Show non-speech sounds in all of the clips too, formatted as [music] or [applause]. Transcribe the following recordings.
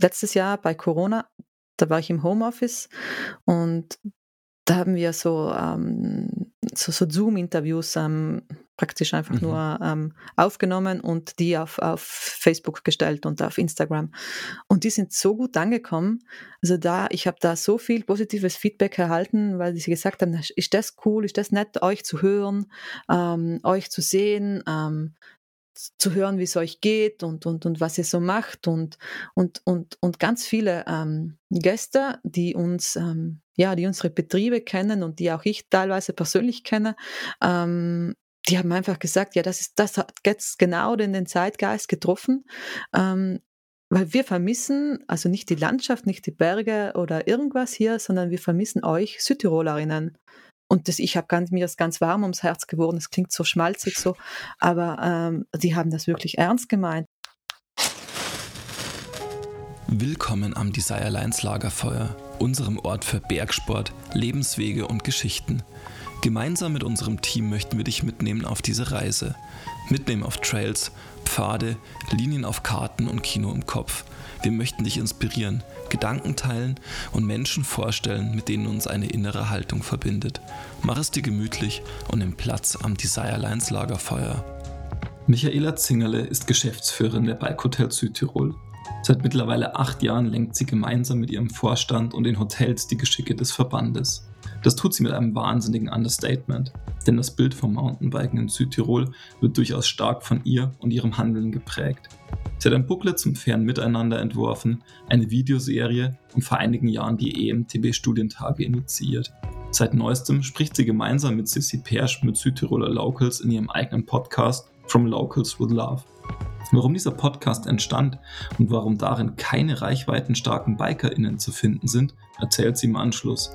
letztes Jahr bei Corona, da war ich im Homeoffice und da haben wir so, ähm, so, so Zoom-Interviews ähm, praktisch einfach mhm. nur ähm, aufgenommen und die auf, auf Facebook gestellt und auf Instagram. Und die sind so gut angekommen. Also da, ich habe da so viel positives Feedback erhalten, weil sie gesagt haben, ist das cool, ist das nett, euch zu hören, ähm, euch zu sehen, ähm, zu hören, wie es euch geht und, und, und was ihr so macht und, und, und, und ganz viele ähm, Gäste, die uns, ähm, ja, die unsere Betriebe kennen und die auch ich teilweise persönlich kenne, ähm, die haben einfach gesagt, ja, das ist, das hat jetzt genau den, den Zeitgeist getroffen, ähm, weil wir vermissen, also nicht die Landschaft, nicht die Berge oder irgendwas hier, sondern wir vermissen euch Südtirolerinnen. Und das, ich habe mir das ganz warm ums Herz geworden. Es klingt so schmalzig so, aber ähm, die haben das wirklich ernst gemeint. Willkommen am Desire Lines Lagerfeuer, unserem Ort für Bergsport, Lebenswege und Geschichten. Gemeinsam mit unserem Team möchten wir dich mitnehmen auf diese Reise. Mitnehmen auf Trails, Pfade, Linien auf Karten und Kino im Kopf. Wir möchten dich inspirieren, Gedanken teilen und Menschen vorstellen, mit denen uns eine innere Haltung verbindet. Mach es dir gemütlich und nimm Platz am Desire Lines Lagerfeuer. Michaela Zingerle ist Geschäftsführerin der Bike Hotel Südtirol. Seit mittlerweile acht Jahren lenkt sie gemeinsam mit ihrem Vorstand und den Hotels die Geschicke des Verbandes. Das tut sie mit einem wahnsinnigen Understatement, denn das Bild vom Mountainbiken in Südtirol wird durchaus stark von ihr und ihrem Handeln geprägt. Sie hat ein Booklet zum fairen Miteinander entworfen, eine Videoserie und vor einigen Jahren die EMTB-Studientage initiiert. Seit neuestem spricht sie gemeinsam mit Sissy Persch mit Südtiroler Locals in ihrem eigenen Podcast From Locals with Love. Warum dieser Podcast entstand und warum darin keine reichweitenstarken BikerInnen zu finden sind, erzählt sie im Anschluss.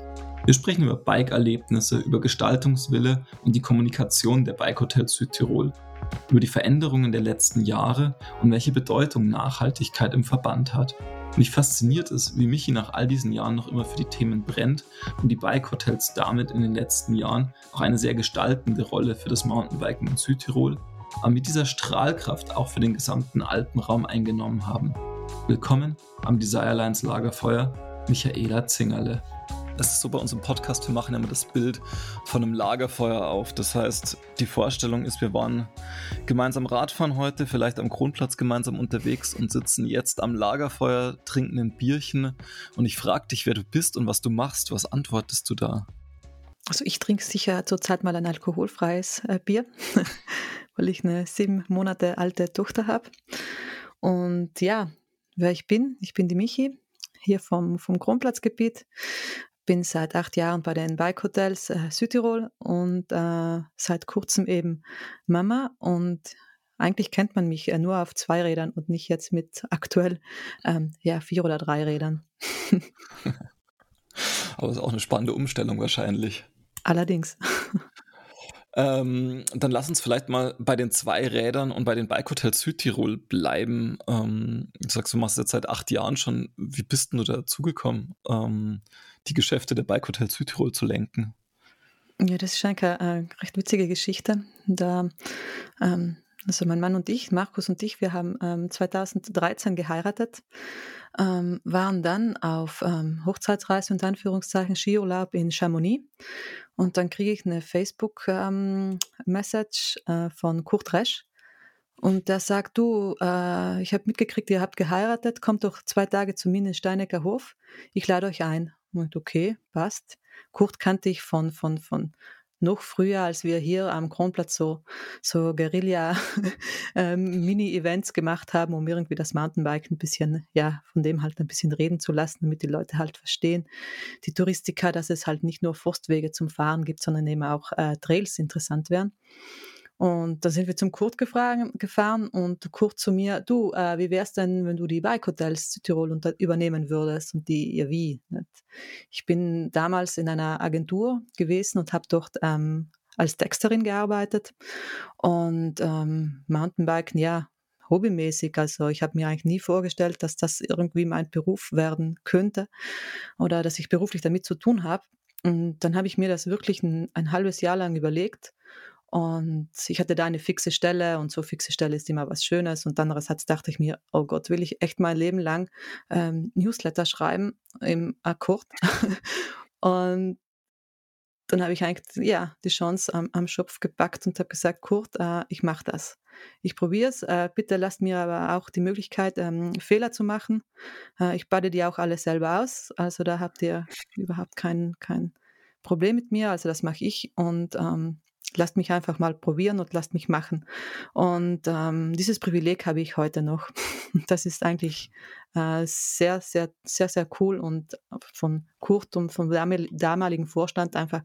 Wir sprechen über Bike-Erlebnisse, über Gestaltungswille und die Kommunikation der Bike Hotels Südtirol, über die Veränderungen der letzten Jahre und welche Bedeutung Nachhaltigkeit im Verband hat. Mich fasziniert es, wie Michi nach all diesen Jahren noch immer für die Themen brennt und die Bike Hotels damit in den letzten Jahren auch eine sehr gestaltende Rolle für das Mountainbiken in Südtirol, aber mit dieser Strahlkraft auch für den gesamten Alpenraum eingenommen haben. Willkommen am Desirelines Lagerfeuer, Michaela Zingerle es ist so bei uns im Podcast, wir machen immer das Bild von einem Lagerfeuer auf. Das heißt, die Vorstellung ist, wir waren gemeinsam Radfahren heute, vielleicht am Grundplatz gemeinsam unterwegs und sitzen jetzt am Lagerfeuer, trinken ein Bierchen und ich frage dich, wer du bist und was du machst. Was antwortest du da? Also ich trinke sicher zurzeit mal ein alkoholfreies äh, Bier, [laughs] weil ich eine sieben Monate alte Tochter habe. Und ja, wer ich bin, ich bin die Michi, hier vom, vom Kronplatzgebiet, bin seit acht Jahren bei den Bike Hotels äh, Südtirol und äh, seit kurzem eben Mama und eigentlich kennt man mich äh, nur auf zwei Rädern und nicht jetzt mit aktuell ähm, ja, vier oder drei Rädern. [laughs] Aber es ist auch eine spannende Umstellung wahrscheinlich. Allerdings. Ähm, dann lass uns vielleicht mal bei den zwei Rädern und bei den Bike Hotels Südtirol bleiben. Ähm, du sagst, du machst jetzt seit acht Jahren schon. Wie bist du dazugekommen? Ähm, die Geschäfte der Bike Hotel Südtirol zu lenken. Ja, das ist eigentlich eine recht witzige Geschichte. Da, ähm, also mein Mann und ich, Markus und ich, wir haben ähm, 2013 geheiratet, ähm, waren dann auf ähm, Hochzeitsreise und Anführungszeichen Skiurlaub in Chamonix und dann kriege ich eine Facebook-Message ähm, äh, von Kurt Resch und der sagt, du, äh, ich habe mitgekriegt, ihr habt geheiratet, kommt doch zwei Tage zu mir in den Steinecker Hof, ich lade euch ein. Und okay, passt. Kurt kannte ich von, von, von noch früher, als wir hier am Kronplatz so, so Guerilla-Mini-Events [laughs] ähm, gemacht haben, um irgendwie das Mountainbike ein bisschen, ja, von dem halt ein bisschen reden zu lassen, damit die Leute halt verstehen, die Touristiker, dass es halt nicht nur Forstwege zum Fahren gibt, sondern eben auch äh, Trails interessant wären. Und da sind wir zum Kurt gefahren und Kurt zu mir, du, äh, wie wär's denn, wenn du die Bike Hotels Südtirol unter, übernehmen würdest? Und die, ja wie? Nicht? Ich bin damals in einer Agentur gewesen und habe dort ähm, als Texterin gearbeitet und ähm, Mountainbiken, ja, hobbymäßig. Also ich habe mir eigentlich nie vorgestellt, dass das irgendwie mein Beruf werden könnte oder dass ich beruflich damit zu tun habe. Und dann habe ich mir das wirklich ein, ein halbes Jahr lang überlegt Und ich hatte da eine fixe Stelle und so fixe Stelle ist immer was Schönes. Und andererseits dachte ich mir, oh Gott, will ich echt mein Leben lang ähm, Newsletter schreiben im Akkord? [laughs] und dann habe ich eigentlich ja, die Chance am, am Schopf gepackt und habe gesagt, Kurt, äh, ich mache das. Ich probiere es. Äh, bitte lasst mir aber auch die Möglichkeit, ähm, Fehler zu machen. Äh, ich bade die auch alle selber aus. Also da habt ihr überhaupt kein, kein Problem mit mir. Also das mache ich. Und ähm, lasst mich einfach mal probieren und lasst mich machen. Und ähm, dieses Privileg habe ich heute noch. [laughs] Das ist eigentlich äh, sehr, sehr, sehr, sehr cool und von Kurt und vom damaligen Vorstand einfach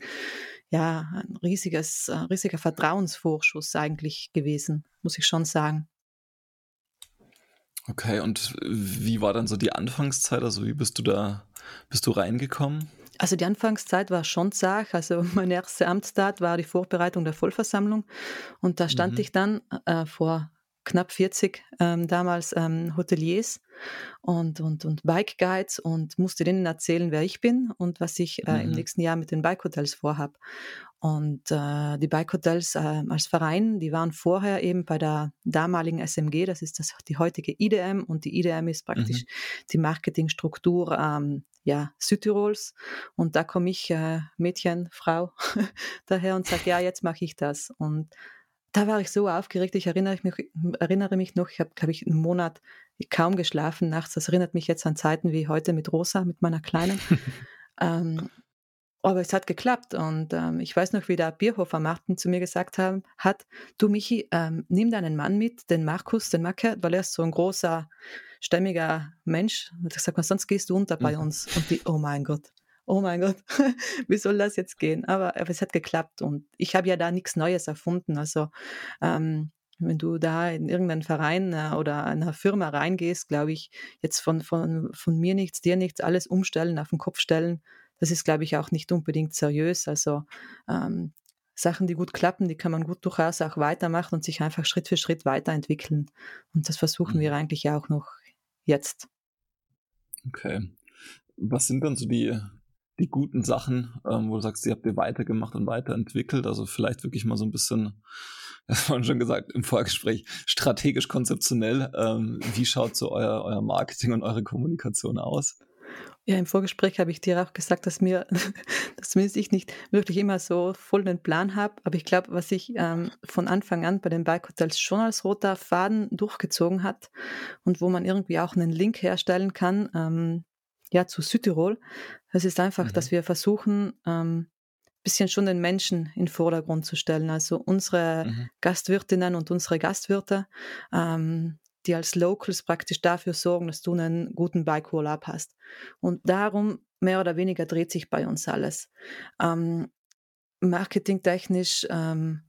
ja ein riesiges, äh, riesiger Vertrauensvorschuss eigentlich gewesen, muss ich schon sagen. Okay, und wie war dann so die Anfangszeit? Also wie bist du da, bist du reingekommen? Also die Anfangszeit war schon zart. Also [laughs] meine erste Amtstat war die Vorbereitung der Vollversammlung. Und da stand mhm. ich dann äh, vor knapp 40 ähm, damals ähm, Hoteliers und, und, und Bike Guides und musste denen erzählen, wer ich bin und was ich äh, mhm. im nächsten Jahr mit den Bike Hotels vorhabe. Und äh, die Bike Hotels äh, als Verein, die waren vorher eben bei der damaligen SMG, das ist das, die heutige IDM und die IDM ist praktisch mhm. die Marketingstruktur ähm, ja, Südtirols. Und da komme ich, äh, Mädchen, Frau, [laughs] daher und sage, ja, jetzt mache ich das. Und da war ich so aufgeregt. Ich erinnere mich, erinnere mich noch, ich habe, glaube ich, einen Monat kaum geschlafen nachts. Das erinnert mich jetzt an Zeiten wie heute mit Rosa, mit meiner Kleinen. [laughs] ähm, aber es hat geklappt und ähm, ich weiß noch, wie der Bierhofer Martin zu mir gesagt haben, hat, du Michi, ähm, nimm deinen Mann mit, den Markus, den Macke, weil er ist so ein großer, stämmiger Mensch. Und ich sage, sonst gehst du unter bei mhm. uns. Und die, oh mein Gott, oh mein Gott, [laughs] wie soll das jetzt gehen? Aber, aber es hat geklappt und ich habe ja da nichts Neues erfunden. Also ähm, wenn du da in irgendeinen Verein äh, oder einer Firma reingehst, glaube ich, jetzt von, von, von mir nichts, dir nichts, alles umstellen, auf den Kopf stellen, das ist, glaube ich, auch nicht unbedingt seriös. Also ähm, Sachen, die gut klappen, die kann man gut durchaus auch weitermachen und sich einfach Schritt für Schritt weiterentwickeln. Und das versuchen mhm. wir eigentlich auch noch jetzt. Okay. Was sind dann so die, die guten Sachen, ähm, wo du sagst, die habt ihr weitergemacht und weiterentwickelt? Also vielleicht wirklich mal so ein bisschen, [laughs] das haben schon gesagt im Vorgespräch, strategisch konzeptionell. Ähm, wie schaut so euer, euer Marketing und eure Kommunikation aus? Ja, im Vorgespräch habe ich dir auch gesagt, dass mir, [laughs] dass zumindest ich nicht wirklich immer so voll den Plan habe. Aber ich glaube, was sich ähm, von Anfang an bei den Bike Hotels schon als roter Faden durchgezogen hat und wo man irgendwie auch einen Link herstellen kann, ähm, ja, zu Südtirol, das ist einfach, mhm. dass wir versuchen, ähm, bisschen schon den Menschen in den Vordergrund zu stellen. Also unsere mhm. Gastwirtinnen und unsere Gastwirte, ähm, die als Locals praktisch dafür sorgen, dass du einen guten Bike-Urlaub hast. Und darum mehr oder weniger dreht sich bei uns alles. Ähm, marketingtechnisch ähm,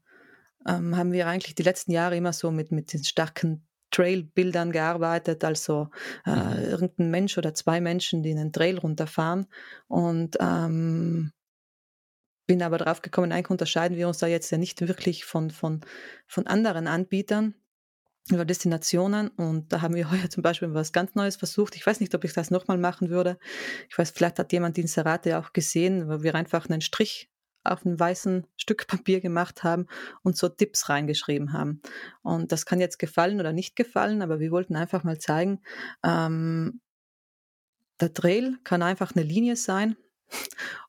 ähm, haben wir eigentlich die letzten Jahre immer so mit, mit den starken Trail-Bildern gearbeitet, also äh, mhm. irgendein Mensch oder zwei Menschen, die einen Trail runterfahren. Und ähm, bin aber drauf gekommen, eigentlich unterscheiden wir uns da jetzt ja nicht wirklich von, von, von anderen Anbietern über Destinationen und da haben wir [laughs] heuer zum Beispiel was ganz Neues versucht. Ich weiß nicht, ob ich das nochmal machen würde. Ich weiß, vielleicht hat jemand die Inserate auch gesehen, weil wir einfach einen Strich auf einem weißen Stück Papier gemacht haben und so Tipps reingeschrieben haben. Und das kann jetzt gefallen oder nicht gefallen, aber wir wollten einfach mal zeigen, ähm, der Trail kann einfach eine Linie sein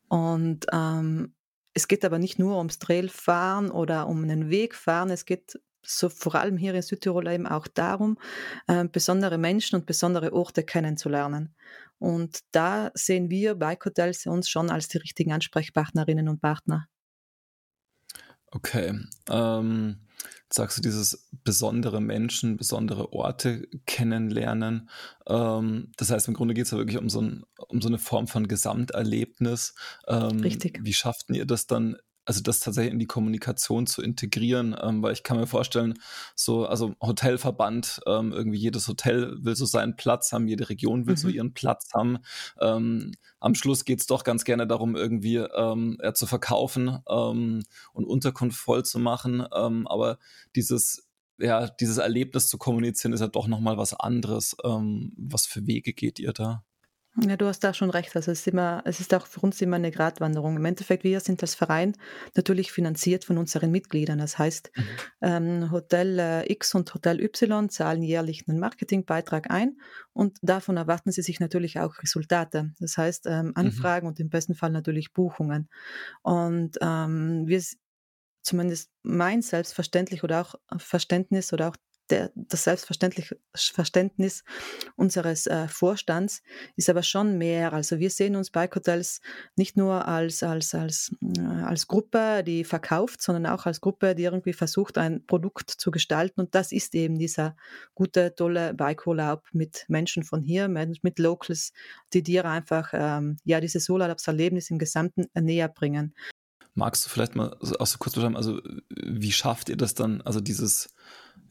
und ähm, es geht aber nicht nur ums Trailfahren oder um einen Weg fahren, es geht so vor allem hier in Südtirol eben auch darum, äh, besondere Menschen und besondere Orte kennenzulernen. Und da sehen wir Bike Hotels uns schon als die richtigen Ansprechpartnerinnen und Partner. Okay. Ähm, sagst du dieses besondere Menschen, besondere Orte kennenlernen. Ähm, das heißt, im Grunde geht es ja wirklich um so, ein, um so eine Form von Gesamterlebnis. Ähm, Richtig. Wie schafft ihr das dann also das tatsächlich in die Kommunikation zu integrieren, ähm, weil ich kann mir vorstellen, so, also Hotelverband, ähm, irgendwie jedes Hotel will so seinen Platz haben, jede Region will mhm. so ihren Platz haben. Ähm, am Schluss geht's doch ganz gerne darum, irgendwie ähm, ja, zu verkaufen ähm, und Unterkunft voll zu machen. Ähm, aber dieses ja, dieses Erlebnis zu kommunizieren ist ja doch nochmal was anderes. Was für Wege geht ihr da? Ja, du hast da schon recht. Also es ist immer, es ist auch für uns immer eine Gratwanderung. Im Endeffekt, wir sind als Verein natürlich finanziert von unseren Mitgliedern. Das heißt, mhm. ähm, Hotel äh, X und Hotel Y zahlen jährlich einen Marketingbeitrag ein und davon erwarten sie sich natürlich auch Resultate. Das heißt, ähm, mhm. Anfragen mhm. und im besten Fall natürlich Buchungen. Und ähm, wir zumindest mein Selbstverständlich oder auch Verständnis oder auch der, das selbstverständliche Verständnis unseres äh, Vorstands ist aber schon mehr. Also wir sehen uns Bike Hotels nicht nur als, als, als, äh, als Gruppe, die verkauft, sondern auch als Gruppe, die irgendwie versucht, ein Produkt zu gestalten. Und das ist eben dieser gute, tolle Bike-Urlaub mit Menschen von hier, mit Locals, die dir einfach ähm, ja, dieses Urlaubserlebnis im Gesamten näher bringen. Magst du vielleicht mal auch so kurz beschreiben, also wie schafft ihr das dann, also dieses,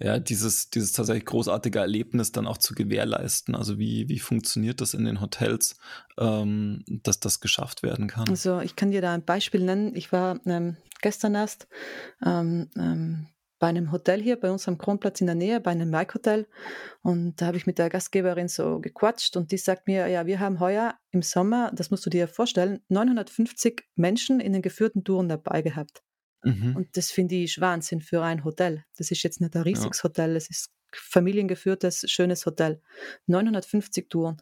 ja, dieses, dieses tatsächlich großartige Erlebnis dann auch zu gewährleisten? Also wie, wie funktioniert das in den Hotels, ähm, dass das geschafft werden kann? Also ich kann dir da ein Beispiel nennen. Ich war ähm, gestern erst ähm, ähm bei einem Hotel hier bei uns am Kronplatz in der Nähe, bei einem Mike Hotel. Und da habe ich mit der Gastgeberin so gequatscht und die sagt mir, ja, wir haben heuer im Sommer, das musst du dir vorstellen, 950 Menschen in den geführten Touren dabei gehabt. Mhm. Und das finde ich Wahnsinn für ein Hotel. Das ist jetzt nicht ein riesiges ja. Hotel, es ist familiengeführtes, schönes Hotel. 950 Touren.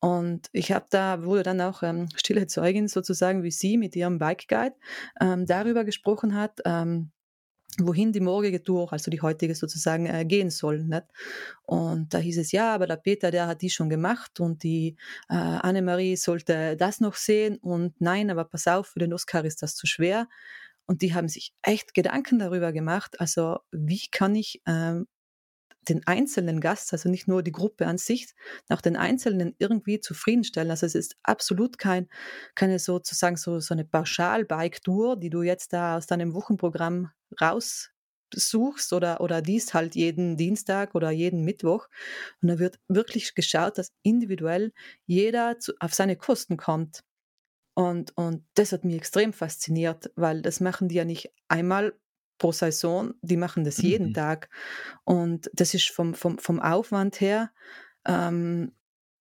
Und ich habe da, wurde dann auch ähm, stille Zeugin sozusagen, wie sie mit ihrem Bike Guide ähm, darüber gesprochen hat, ähm, wohin die morgige Tour, also die heutige sozusagen, äh, gehen soll. Nicht? Und da hieß es, ja, aber der Peter, der hat die schon gemacht und die äh, Annemarie sollte das noch sehen und nein, aber pass auf, für den Oscar ist das zu schwer. Und die haben sich echt Gedanken darüber gemacht, also wie kann ich ähm, den einzelnen Gast, also nicht nur die Gruppe an sich, auch den Einzelnen irgendwie zufriedenstellen. Also es ist absolut kein, keine sozusagen so, so eine Pauschal-Bike-Tour, die du jetzt da aus deinem Wochenprogramm raussuchst oder, oder dies halt jeden Dienstag oder jeden Mittwoch. Und da wird wirklich geschaut, dass individuell jeder zu, auf seine Kosten kommt. Und, und das hat mich extrem fasziniert, weil das machen die ja nicht einmal pro Saison, die machen das jeden mhm. Tag. Und das ist vom, vom, vom Aufwand her ähm,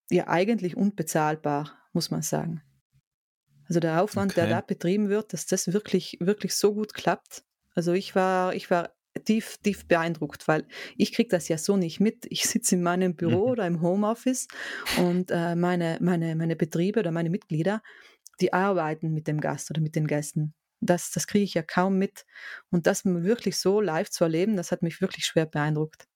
ja eigentlich unbezahlbar, muss man sagen. Also der Aufwand, okay. der da betrieben wird, dass das wirklich, wirklich so gut klappt. Also ich war, ich war tief, tief beeindruckt, weil ich kriege das ja so nicht mit. Ich sitze in meinem Büro mhm. [laughs] oder im Homeoffice und äh, meine, meine, meine Betriebe oder meine Mitglieder, die arbeiten mit dem Gast oder mit den Gästen. Das, das kriege ich ja kaum mit. Und das wirklich so live zu erleben, das hat mich wirklich schwer beeindruckt.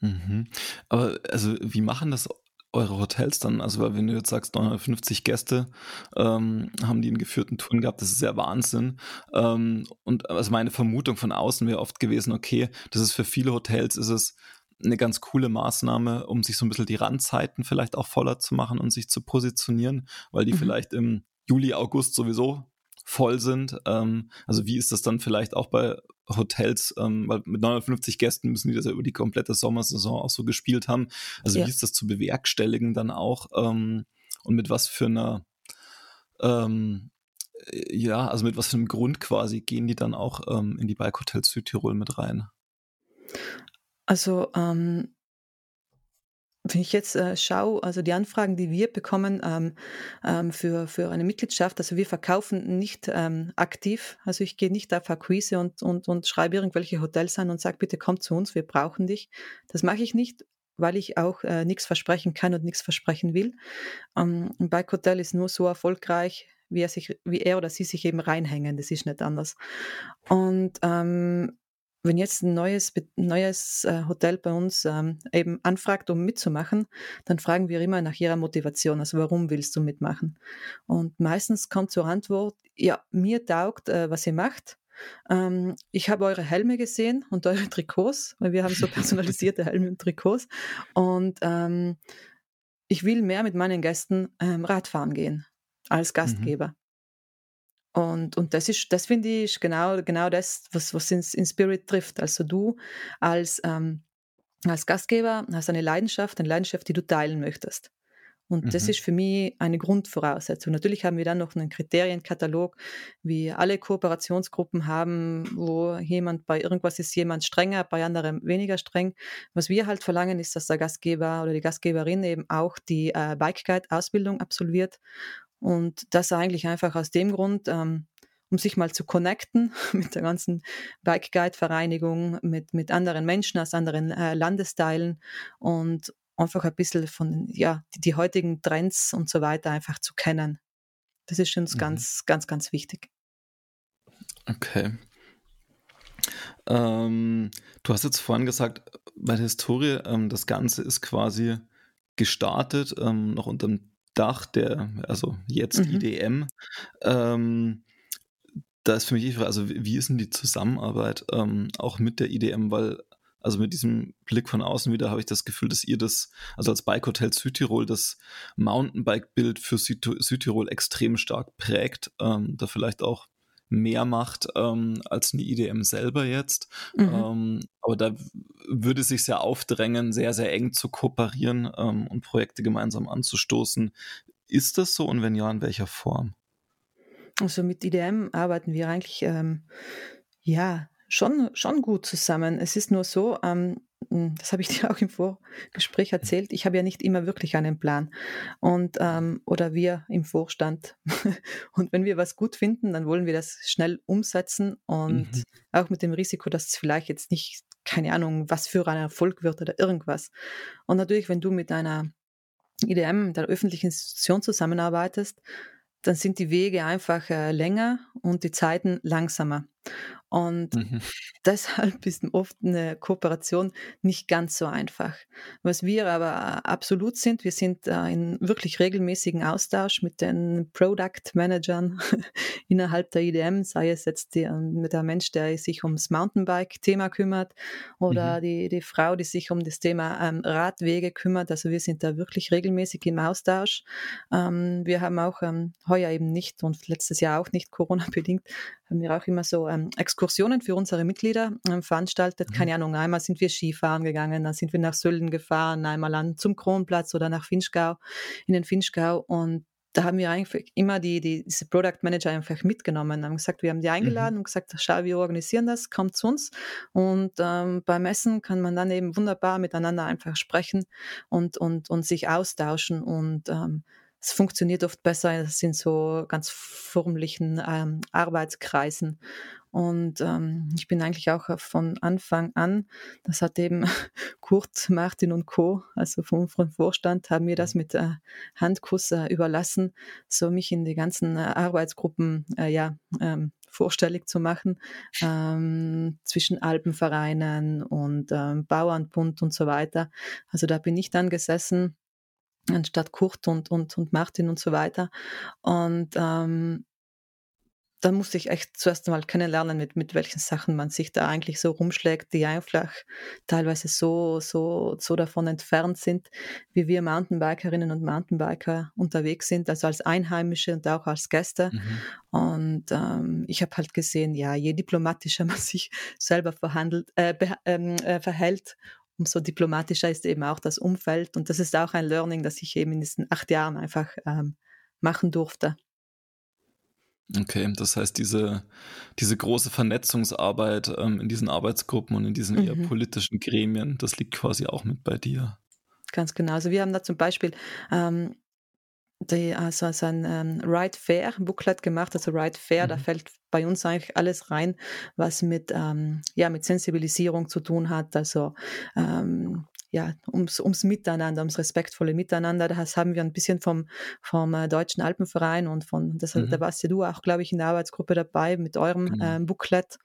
Mhm. Aber also, wie machen das eure Hotels dann? Also, weil wenn du jetzt sagst, 950 Gäste ähm, haben die in geführten Touren gehabt, das ist ja Wahnsinn. Ähm, und also meine Vermutung von außen wäre oft gewesen, okay, das ist für viele Hotels ist es eine ganz coole Maßnahme, um sich so ein bisschen die Randzeiten vielleicht auch voller zu machen und sich zu positionieren, weil die mhm. vielleicht im Juli, August sowieso voll sind. Ähm, also wie ist das dann vielleicht auch bei Hotels, ähm, weil mit 950 Gästen müssen die das ja über die komplette Sommersaison auch so gespielt haben. Also ja. wie ist das zu bewerkstelligen dann auch ähm, und mit was für einer ähm, ja, also mit was für einem Grund quasi gehen die dann auch ähm, in die Bike Hotels Südtirol mit rein? Also ähm, wenn ich jetzt äh, schaue, also die Anfragen, die wir bekommen ähm, ähm, für, für eine Mitgliedschaft, also wir verkaufen nicht ähm, aktiv, also ich gehe nicht auf Akquise und, und, und schreibe irgendwelche Hotels an und sage, bitte komm zu uns, wir brauchen dich. Das mache ich nicht, weil ich auch äh, nichts versprechen kann und nichts versprechen will. Ähm, ein Bike Hotel ist nur so erfolgreich, wie er, sich, wie er oder sie sich eben reinhängen, das ist nicht anders. Und ähm, wenn jetzt ein neues, neues äh, Hotel bei uns ähm, eben anfragt, um mitzumachen, dann fragen wir immer nach ihrer Motivation, also warum willst du mitmachen? Und meistens kommt zur Antwort, ja, mir taugt, äh, was ihr macht. Ähm, ich habe eure Helme gesehen und eure [laughs] Trikots, weil wir haben so [laughs] personalisierte Helme und Trikots. Und ähm, ich will mehr mit meinen Gästen Radfahren gehen als mhm. Gastgeber. Mhm. Und, und das ist, das finde ich genau, genau das, was, was in, in Spirit trifft. Also du als, ähm, als Gastgeber hast eine Leidenschaft, eine Leidenschaft, die du teilen möchtest. Und mhm. das ist für mich eine Grundvoraussetzung. Natürlich haben wir dann noch einen Kriterienkatalog, wie alle Kooperationsgruppen haben, wo jemand bei irgendwas ist jemand strenger, bei anderem weniger streng. Was wir halt verlangen, ist, dass der Gastgeber oder die Gastgeberin eben auch die äh, Bike Guide Ausbildung absolviert. Und das eigentlich einfach aus dem Grund, ähm, um sich mal zu connecten [laughs] mit der ganzen Bike Guide Vereinigung, mit, mit anderen Menschen aus anderen äh, Landesteilen und einfach ein bisschen von, ja, die, die, heutigen Trends und so weiter einfach zu kennen. Das ist uns mhm. ganz, ganz, ganz wichtig. Okay. Ähm, du hast jetzt vorhin gesagt, bei der Historie, ähm, das Ganze ist quasi gestartet, ähm, noch unter dem Dach der, also jetzt mhm. IDM. Ähm, da ist für mich die Frage, also wie ist denn die Zusammenarbeit ähm, auch mit der IDM, weil also mit diesem Blick von außen wieder habe ich das Gefühl, dass ihr das, also als Bike Hotel Südtirol, das Mountainbike-Bild für Südtirol extrem stark prägt, ähm, da vielleicht auch mehr macht ähm, als eine IDM selber jetzt. Mhm. Ähm, aber da würde sich sehr aufdrängen, sehr, sehr eng zu kooperieren ähm, und Projekte gemeinsam anzustoßen. Ist das so und wenn ja, in welcher Form? Also mit IDM arbeiten wir eigentlich ähm, ja schon, schon gut zusammen. Es ist nur so, ähm, hm, das habe ich [laughs] dir auch im Vorgespräch erzählt, ich habe ja nicht immer wirklich einen Plan. Und ähm, oder wir im Vorstand. [laughs] und wenn wir was gut finden, dann wollen wir das schnell umsetzen und mhm. auch mit dem Risiko, dass es vielleicht jetzt nicht, keine Ahnung, was für ein Erfolg wird oder irgendwas. Und natürlich, wenn du mit einer IDM, einer öffentlichen Institution zusammenarbeitest, dann sind die Wege einfach äh, länger und die Zeiten langsamer. Und mhm. [laughs] deshalb ist oft eine Kooperation nicht ganz so einfach. Was wir aber absolut sind, wir sind äh, in wirklich regelmäßigen Austausch mit den Product Managern [laughs] innerhalb der IDM, sei es jetzt die, ähm, mit der Mensch, der sich ums Mountainbike-Thema kümmert oder mhm. die, die Frau, die sich um das Thema ähm, Radwege kümmert. Also wir sind da wirklich regelmäßig im Austausch. Ähm, wir haben auch ähm, heuer eben nicht und letztes Jahr auch nicht [laughs] Corona-bedingt, haben wir auch immer so ähm, Exkursionen für unsere Mitglieder ähm, veranstaltet. Mhm. Keine Ahnung, einmal sind wir Skifahren gegangen, dann sind wir nach Sölden gefahren, einmal an, zum Kronplatz oder nach Finchgau, in den Finchgau und da haben wir eigentlich immer die, die, diese Product Manager einfach mitgenommen, haben gesagt, wir haben die eingeladen mhm. und gesagt, schau, wir organisieren das, kommt zu uns. Und ähm, beim Essen kann man dann eben wunderbar miteinander einfach sprechen und, und, und sich austauschen und ähm, es funktioniert oft besser es sind so ganz förmlichen ähm, Arbeitskreisen. Und ähm, ich bin eigentlich auch von Anfang an, das hat eben [laughs] Kurt, Martin und Co., also vom, vom Vorstand, haben mir das mit äh, Handkuss äh, überlassen, so mich in die ganzen äh, Arbeitsgruppen äh, ja, ähm, vorstellig zu machen, ähm, zwischen Alpenvereinen und ähm, Bauernbund und so weiter. Also da bin ich dann gesessen anstatt Kurt und, und, und Martin und so weiter. Und ähm, dann musste ich echt zuerst einmal kennenlernen, mit, mit welchen Sachen man sich da eigentlich so rumschlägt, die einfach teilweise so, so, so davon entfernt sind, wie wir Mountainbikerinnen und Mountainbiker unterwegs sind, also als Einheimische und auch als Gäste. Mhm. Und ähm, ich habe halt gesehen, ja, je diplomatischer [laughs] man sich selber verhandelt, äh, ähm, äh, verhält, umso diplomatischer ist eben auch das Umfeld. Und das ist auch ein Learning, das ich eben in diesen acht Jahren einfach ähm, machen durfte. Okay, das heißt, diese, diese große Vernetzungsarbeit ähm, in diesen Arbeitsgruppen und in diesen mhm. eher politischen Gremien, das liegt quasi auch mit bei dir. Ganz genau. Also wir haben da zum Beispiel ähm, die, also, also ein ähm, Ride Fair Booklet gemacht. Also Ride Fair, mhm. da fällt bei uns eigentlich alles rein, was mit, ähm, ja, mit Sensibilisierung zu tun hat. Also ähm, ja, ums, ums Miteinander, ums respektvolle Miteinander. Das haben wir ein bisschen vom, vom äh, Deutschen Alpenverein und von, das, mhm. da warst ja du auch, glaube ich, in der Arbeitsgruppe dabei mit eurem mhm. ähm, Booklet.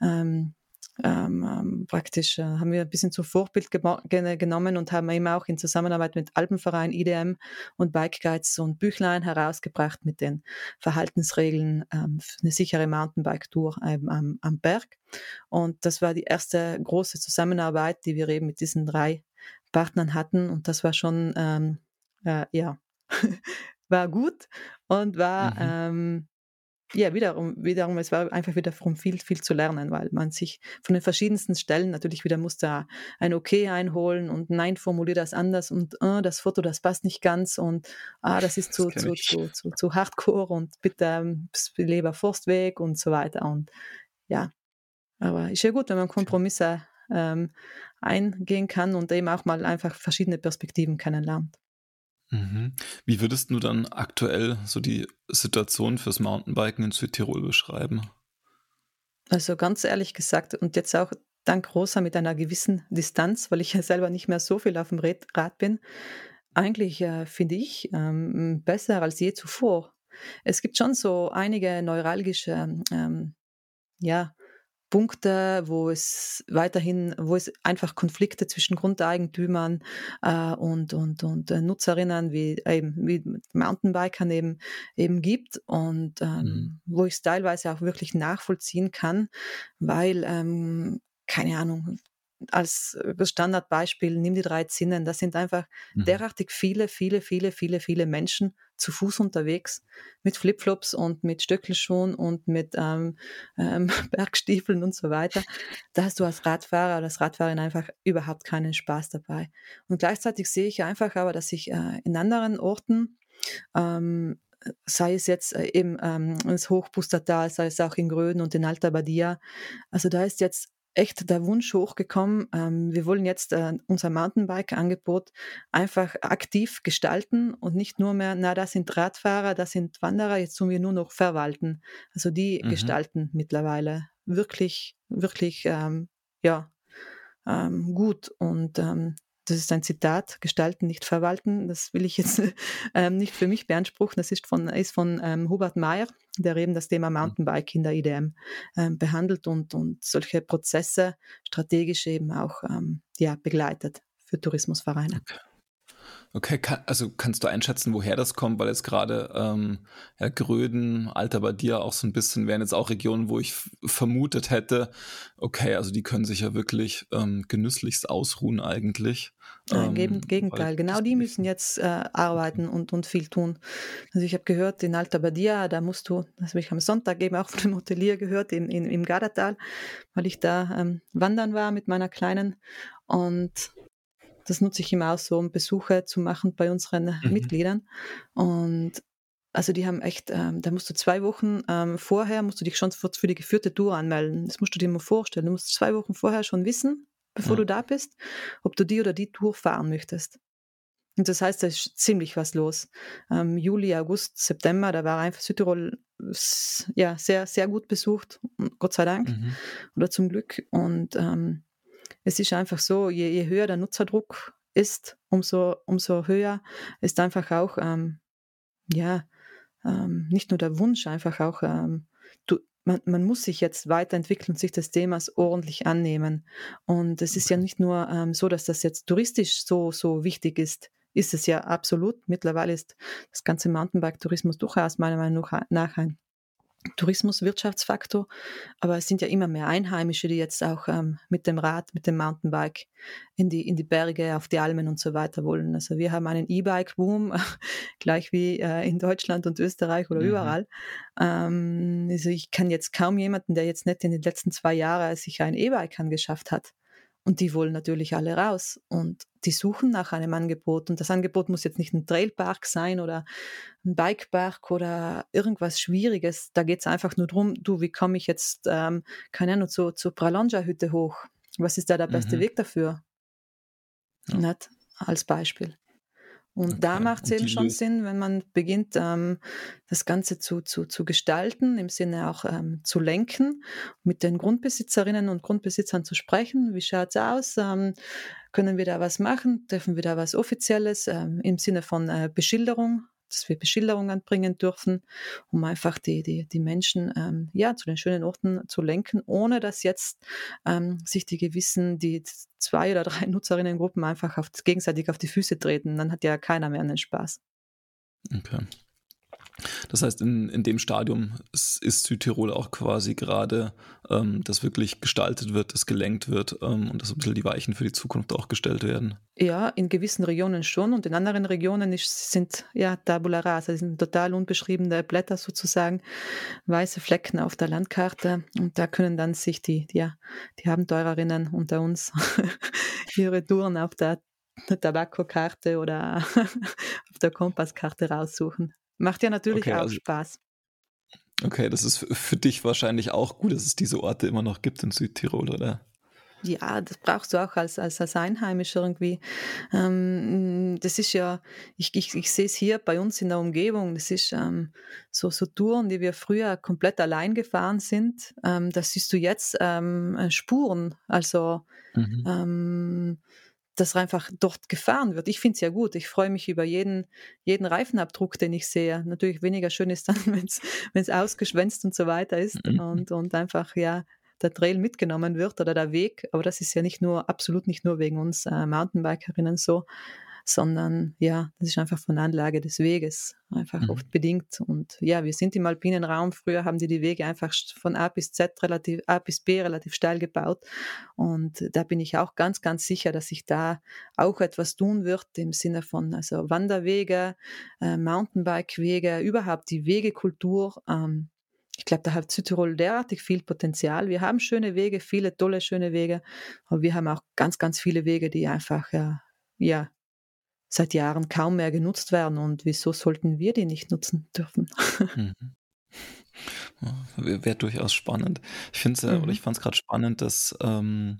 Ähm, ähm, ähm, praktisch äh, haben wir ein bisschen zum Vorbild genommen und haben eben auch in Zusammenarbeit mit Alpenverein, IDM und Bike Guides so ein Büchlein herausgebracht mit den Verhaltensregeln ähm, für eine sichere Mountainbike-Tour ähm, am, am Berg. Und das war die erste große Zusammenarbeit, die wir eben mit diesen drei Partnern hatten. Und das war schon, ähm, äh, ja, [laughs] war gut und war, mhm. ähm, ja, wiederum, wiederum, es war einfach wiederum viel, viel zu lernen, weil man sich von den verschiedensten Stellen natürlich wieder musste ein Okay einholen und nein, formulier das anders und uh, das Foto, das passt nicht ganz und ah, das ist zu, das zu, zu, zu, zu, hardcore und bitte ähm, lieber Forstweg und so weiter. Und ja, aber ist ja gut, wenn man Kompromisse ähm, eingehen kann und eben auch mal einfach verschiedene Perspektiven kennenlernt. Mhm. Wie würdest du dann aktuell so die Situation fürs Mountainbiken in Südtirol beschreiben? Also ganz ehrlich gesagt und jetzt auch dank Rosa mit einer gewissen Distanz, weil ich ja selber nicht mehr so viel auf dem Rad bin, eigentlich äh, finde ich ähm, besser als je zuvor. Es gibt schon so einige neuralgische ähm, ja, Punkte, wo es weiterhin, wo es einfach Konflikte zwischen Grundeigentümern äh, und, und, und äh, Nutzerinnen wie eben wie Mountainbikern eben, eben gibt und ähm, mhm. wo ich es teilweise auch wirklich nachvollziehen kann, weil ähm, keine Ahnung, als äh, Standardbeispiel, nimm die drei Zinnen, das sind einfach mhm. derartig viele, viele, viele, viele, viele Menschen zu Fuß unterwegs mit Flipflops und mit Stöckelschuhen und mit ähm, [laughs] ähm, Bergstiefeln und so weiter. Da hast du als Radfahrer oder als Radfahrerin einfach überhaupt keinen Spaß dabei. Und gleichzeitig sehe ich einfach aber, dass ich äh, in anderen Orten ähm, sei es jetzt äh, eben ähm, das Hochbustertal, sei es auch in Gröden und in Alta Badia. Also da ist jetzt echt der Wunsch hochgekommen, ähm, wir wollen jetzt äh, unser Mountainbike-Angebot einfach aktiv gestalten und nicht nur mehr, na, das sind Radfahrer, das sind Wanderer, jetzt tun wir nur noch verwalten. Also die mhm. gestalten mittlerweile wirklich, wirklich, ähm, ja, ähm, gut. Und ähm, das ist ein Zitat, gestalten, nicht verwalten. Das will ich jetzt [laughs] ähm, nicht für mich beanspruchen. Das ist von, ist von ähm, Hubert Meyer, der eben das Thema mhm. Mountainbike in der IDM ähm, behandelt und, und solche Prozesse strategisch eben auch ähm, ja, begleitet für Tourismusvereine. Okay. Okay, kann, also kannst du einschätzen, woher das kommt, weil jetzt gerade ähm, ja, Gröden, Alter bei dir auch so ein bisschen wären jetzt auch Regionen, wo ich vermutet hätte, okay, also die können sich ja wirklich ähm, genüsslichst ausruhen eigentlich. Nein, ähm, Gegenteil, genau die müssen jetzt äh, arbeiten und, und viel tun. Also ich habe gehört, in Alta Badia, da musst du, das habe ich am Sonntag eben auch von dem Hotelier gehört, in, in, im Gardatal, weil ich da ähm, wandern war mit meiner Kleinen und das nutze ich immer auch so, um Besuche zu machen bei unseren mhm. Mitgliedern. Und also die haben echt, ähm, da musst du zwei Wochen ähm, vorher, musst du dich schon für, für, die geführte Tour anmelden. Das musst du dir mal vorstellen. Du musst zwei Wochen vorher schon wissen, bevor ja. du da bist, ob du die oder die Tour fahren möchtest. Und das heißt, da ist ziemlich was los. Ähm, Juli, August, September, da war einfach Südtirol ja, sehr, sehr gut besucht, Gott sei Dank mhm. oder zum Glück. Und ähm, es ist einfach so, je, je höher der Nutzerdruck ist, umso, umso höher ist einfach auch, ähm, ja, ähm, nicht nur der Wunsch, einfach auch, ähm, du, man, man, muss sich jetzt weiterentwickeln und sich des Themas ordentlich annehmen. Und es ist ja nicht nur ähm, so, dass das jetzt touristisch so, so wichtig ist, ist es ja absolut. Mittlerweile ist das ganze Mountainbike-Tourismus durchaus meiner Meinung nach ein Tourismuswirtschaftsfaktor, aber es sind ja immer mehr Einheimische, die jetzt auch ähm, mit dem Rad, mit dem Mountainbike in die, in die Berge, auf die Almen und so weiter wollen. Also wir haben einen E-Bike-Boom, [laughs] gleich wie äh, in Deutschland und Österreich oder mhm. überall. Ähm, also ich kann jetzt kaum jemanden, der jetzt nicht in den letzten zwei Jahren sich ein E-Bike angeschafft hat, und die wollen natürlich alle raus und die suchen nach einem Angebot. Und das Angebot muss jetzt nicht ein Trailpark sein oder ein Bikepark oder irgendwas Schwieriges. Da geht es einfach nur darum, du, wie komme ich jetzt, ähm, keine Ahnung, zur, zur Pralonga-Hütte hoch? Was ist da der beste mhm. Weg dafür? Ja. Nicht? Als Beispiel. Und okay. da macht es eben schon Sinn, wenn man beginnt, ähm, das Ganze zu, zu, zu gestalten, im Sinne auch ähm, zu lenken, mit den Grundbesitzerinnen und Grundbesitzern zu sprechen. Wie schaut es aus? Ähm, können wir da was machen? Dürfen wir da was Offizielles ähm, im Sinne von äh, Beschilderung dass wir Beschilderung anbringen dürfen, um einfach die, die, die Menschen ähm, ja, zu den schönen Orten zu lenken, ohne dass jetzt ähm, sich die gewissen, die zwei oder drei [laughs] Nutzerinnengruppen einfach auf, gegenseitig auf die Füße treten. Dann hat ja keiner mehr einen Spaß. Okay. Das heißt, in, in dem Stadium ist, Südtirol auch quasi gerade, ähm, dass wirklich gestaltet wird, dass gelenkt wird ähm, und dass ein bisschen die Weichen für die Zukunft auch gestellt werden. Ja, in gewissen Regionen schon und in anderen Regionen ist, sind ja Tabula rasa, sind total unbeschriebene Blätter sozusagen, weiße Flecken auf der Landkarte und da können dann sich die, die, ja, die Abenteurerinnen unter uns [laughs] ihre Touren auf der Tabakokarte oder [laughs] auf der Kompasskarte raussuchen. Macht ja natürlich okay, auch also, Spaß. Okay, das ist für dich wahrscheinlich auch gut, dass es diese Orte immer noch gibt in Südtirol, oder? Ja, das brauchst du auch als, als, als Einheimischer irgendwie. Ähm, das ist ja, ich, ich, ich sehe es hier bei uns in der Umgebung, das ist ähm, so, so Touren, die wir früher komplett allein gefahren sind, ähm, das siehst du jetzt ähm, äh, Spuren. Also mhm. Dass einfach dort gefahren wird. Ich finde es ja gut. Ich freue mich über jeden, jeden Reifenabdruck, den ich sehe. Natürlich weniger schön ist dann, [laughs] wenn es ausgeschwänzt und so weiter ist mhm. und, und einfach, ja, der Trail mitgenommen wird oder der Weg. Aber das ist ja nicht nur, absolut nicht nur wegen uns äh, Mountainbikerinnen so, sondern ja, das ist einfach von der Anlage des Weges einfach mhm. oft bedingt. Und ja, wir sind im alpinen Raum. Früher haben die die Wege einfach von A bis Z relativ, A bis B relativ steil gebaut. Und da bin ich auch ganz, ganz sicher, dass sich da auch etwas tun wird im Sinne von also Wanderwege, äh, Mountainbike-Wege, überhaupt die Wegekultur. Ähm, ich glaube, da hat Südtirol derartig viel Potenzial. Wir haben schöne Wege, viele tolle, schöne Wege, aber wir haben auch ganz, ganz viele Wege, die einfach ja, ja seit Jahren kaum mehr genutzt werden. Und wieso sollten wir die nicht nutzen dürfen? [laughs] Mhm. Wäre durchaus spannend. Ich finde äh, mhm. oder ich fand es gerade spannend, dass ähm,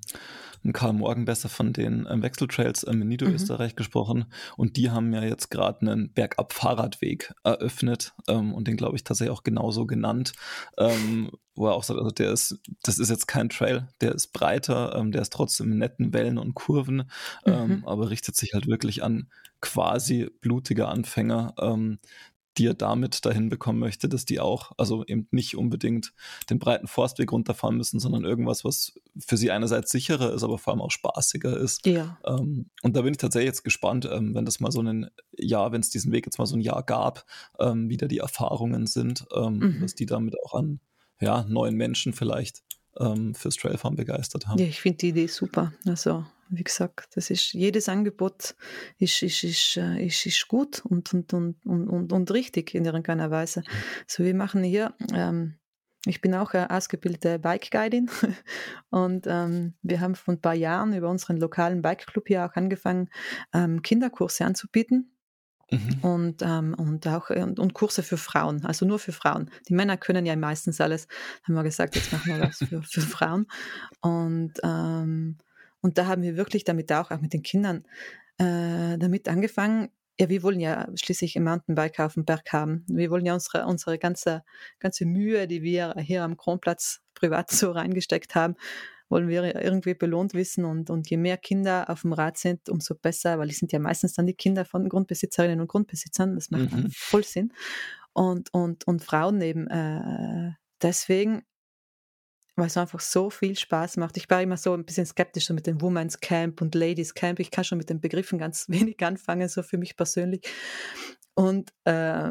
Karl Morgenbesser von den ähm, Wechseltrails ähm, in Niederösterreich mhm. gesprochen und die haben ja jetzt gerade einen Bergab-Fahrradweg eröffnet ähm, und den glaube ich tatsächlich auch genauso genannt, ähm, wo er auch sagt, also der ist, das ist jetzt kein Trail, der ist breiter, ähm, der ist trotzdem in netten Wellen und Kurven, ähm, mhm. aber richtet sich halt wirklich an quasi blutige Anfänger, ähm, die er damit dahin bekommen möchte, dass die auch, also eben nicht unbedingt den breiten Forstweg runterfahren müssen, sondern irgendwas, was für sie einerseits sicherer ist, aber vor allem auch spaßiger ist. Ja. Ähm, und da bin ich tatsächlich jetzt gespannt, ähm, wenn das mal so ein Jahr, wenn es diesen Weg jetzt mal so ein Jahr gab, ähm, wie da die Erfahrungen sind, ähm, mhm. was die damit auch an ja, neuen Menschen vielleicht ähm, fürs Trailfahren begeistert haben. Ja, ich finde die Idee super. Also wie gesagt, das ist, jedes Angebot ist, ist, ist, äh, ist, ist gut und, und, und, und, und richtig in irgendeiner Weise. So, wir machen hier, ähm, ich bin auch eine ausgebildete Bike-Guidin [laughs] und ähm, wir haben vor ein paar Jahren über unseren lokalen Bike-Club hier auch angefangen, ähm, Kinderkurse anzubieten. Mhm. Und, ähm, und auch und, und, Kurse für Frauen, also nur für Frauen. Die Männer können ja meistens alles. Haben wir gesagt, jetzt machen wir das für, für [laughs] Frauen. Und ähm, und da haben wir wirklich damit auch, auch mit den Kindern, äh, damit angefangen. Ja, wir wollen ja schließlich ein Mountainbike auf dem Berg haben. Wir wollen ja unsere, unsere ganze, ganze Mühe, die wir hier am Kronplatz privat so reingesteckt haben, wollen wir irgendwie belohnt wissen. Und, und je mehr Kinder auf dem Rad sind, umso besser, weil die sind ja meistens dann die Kinder von Grundbesitzerinnen und Grundbesitzern. Das macht mhm. voll Sinn. Und, und, und Frauen eben äh, deswegen weil es einfach so viel Spaß macht. Ich war immer so ein bisschen skeptisch so mit dem Women's Camp und Ladies Camp. Ich kann schon mit den Begriffen ganz [laughs] wenig anfangen, so für mich persönlich. Und äh,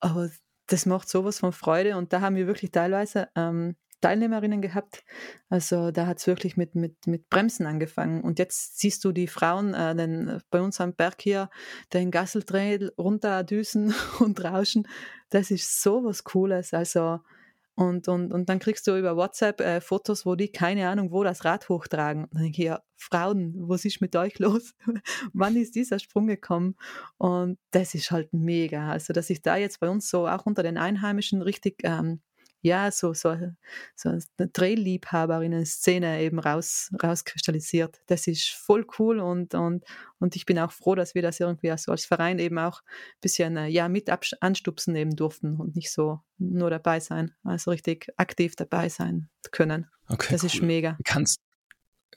aber das macht sowas von Freude und da haben wir wirklich teilweise ähm, Teilnehmerinnen gehabt. Also da hat es wirklich mit, mit, mit Bremsen angefangen. Und jetzt siehst du die Frauen äh, den, bei uns am Berg hier den Gasseltrail runterdüsen [laughs] und rauschen. Das ist sowas Cooles. Also und, und, und dann kriegst du über WhatsApp äh, Fotos, wo die keine Ahnung, wo das Rad hochtragen. Und dann denke ich, ja, Frauen, was ist mit euch los? [laughs] Wann ist dieser Sprung gekommen? Und das ist halt mega. Also, dass ich da jetzt bei uns so auch unter den Einheimischen richtig ähm, ja, so, so, so eine Trail-Liebhaberinnen-Szene eben raus, rauskristallisiert. Das ist voll cool und, und, und ich bin auch froh, dass wir das irgendwie so als Verein eben auch ein bisschen äh, ja, mit anstupsen eben durften und nicht so nur dabei sein, also richtig aktiv dabei sein können. Okay, das cool. ist mega. Kannst,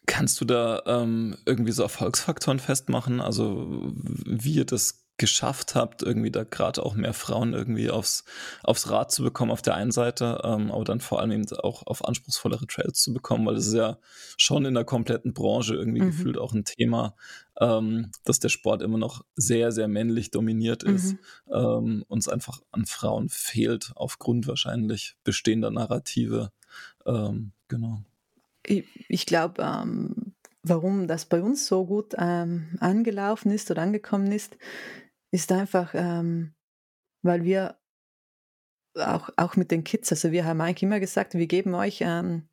Kannst du da ähm, irgendwie so Erfolgsfaktoren festmachen? Also wie ihr das geschafft habt, irgendwie da gerade auch mehr Frauen irgendwie aufs, aufs Rad zu bekommen auf der einen Seite, ähm, aber dann vor allem eben auch auf anspruchsvollere Trails zu bekommen, weil es ist ja schon in der kompletten Branche irgendwie mhm. gefühlt auch ein Thema, ähm, dass der Sport immer noch sehr, sehr männlich dominiert ist mhm. ähm, und es einfach an Frauen fehlt, aufgrund wahrscheinlich bestehender Narrative. Ähm, genau. Ich, ich glaube, ähm, warum das bei uns so gut ähm, angelaufen ist oder angekommen ist, ist einfach, ähm, weil wir auch, auch mit den Kids, also wir haben eigentlich immer gesagt, wir geben euch ähm,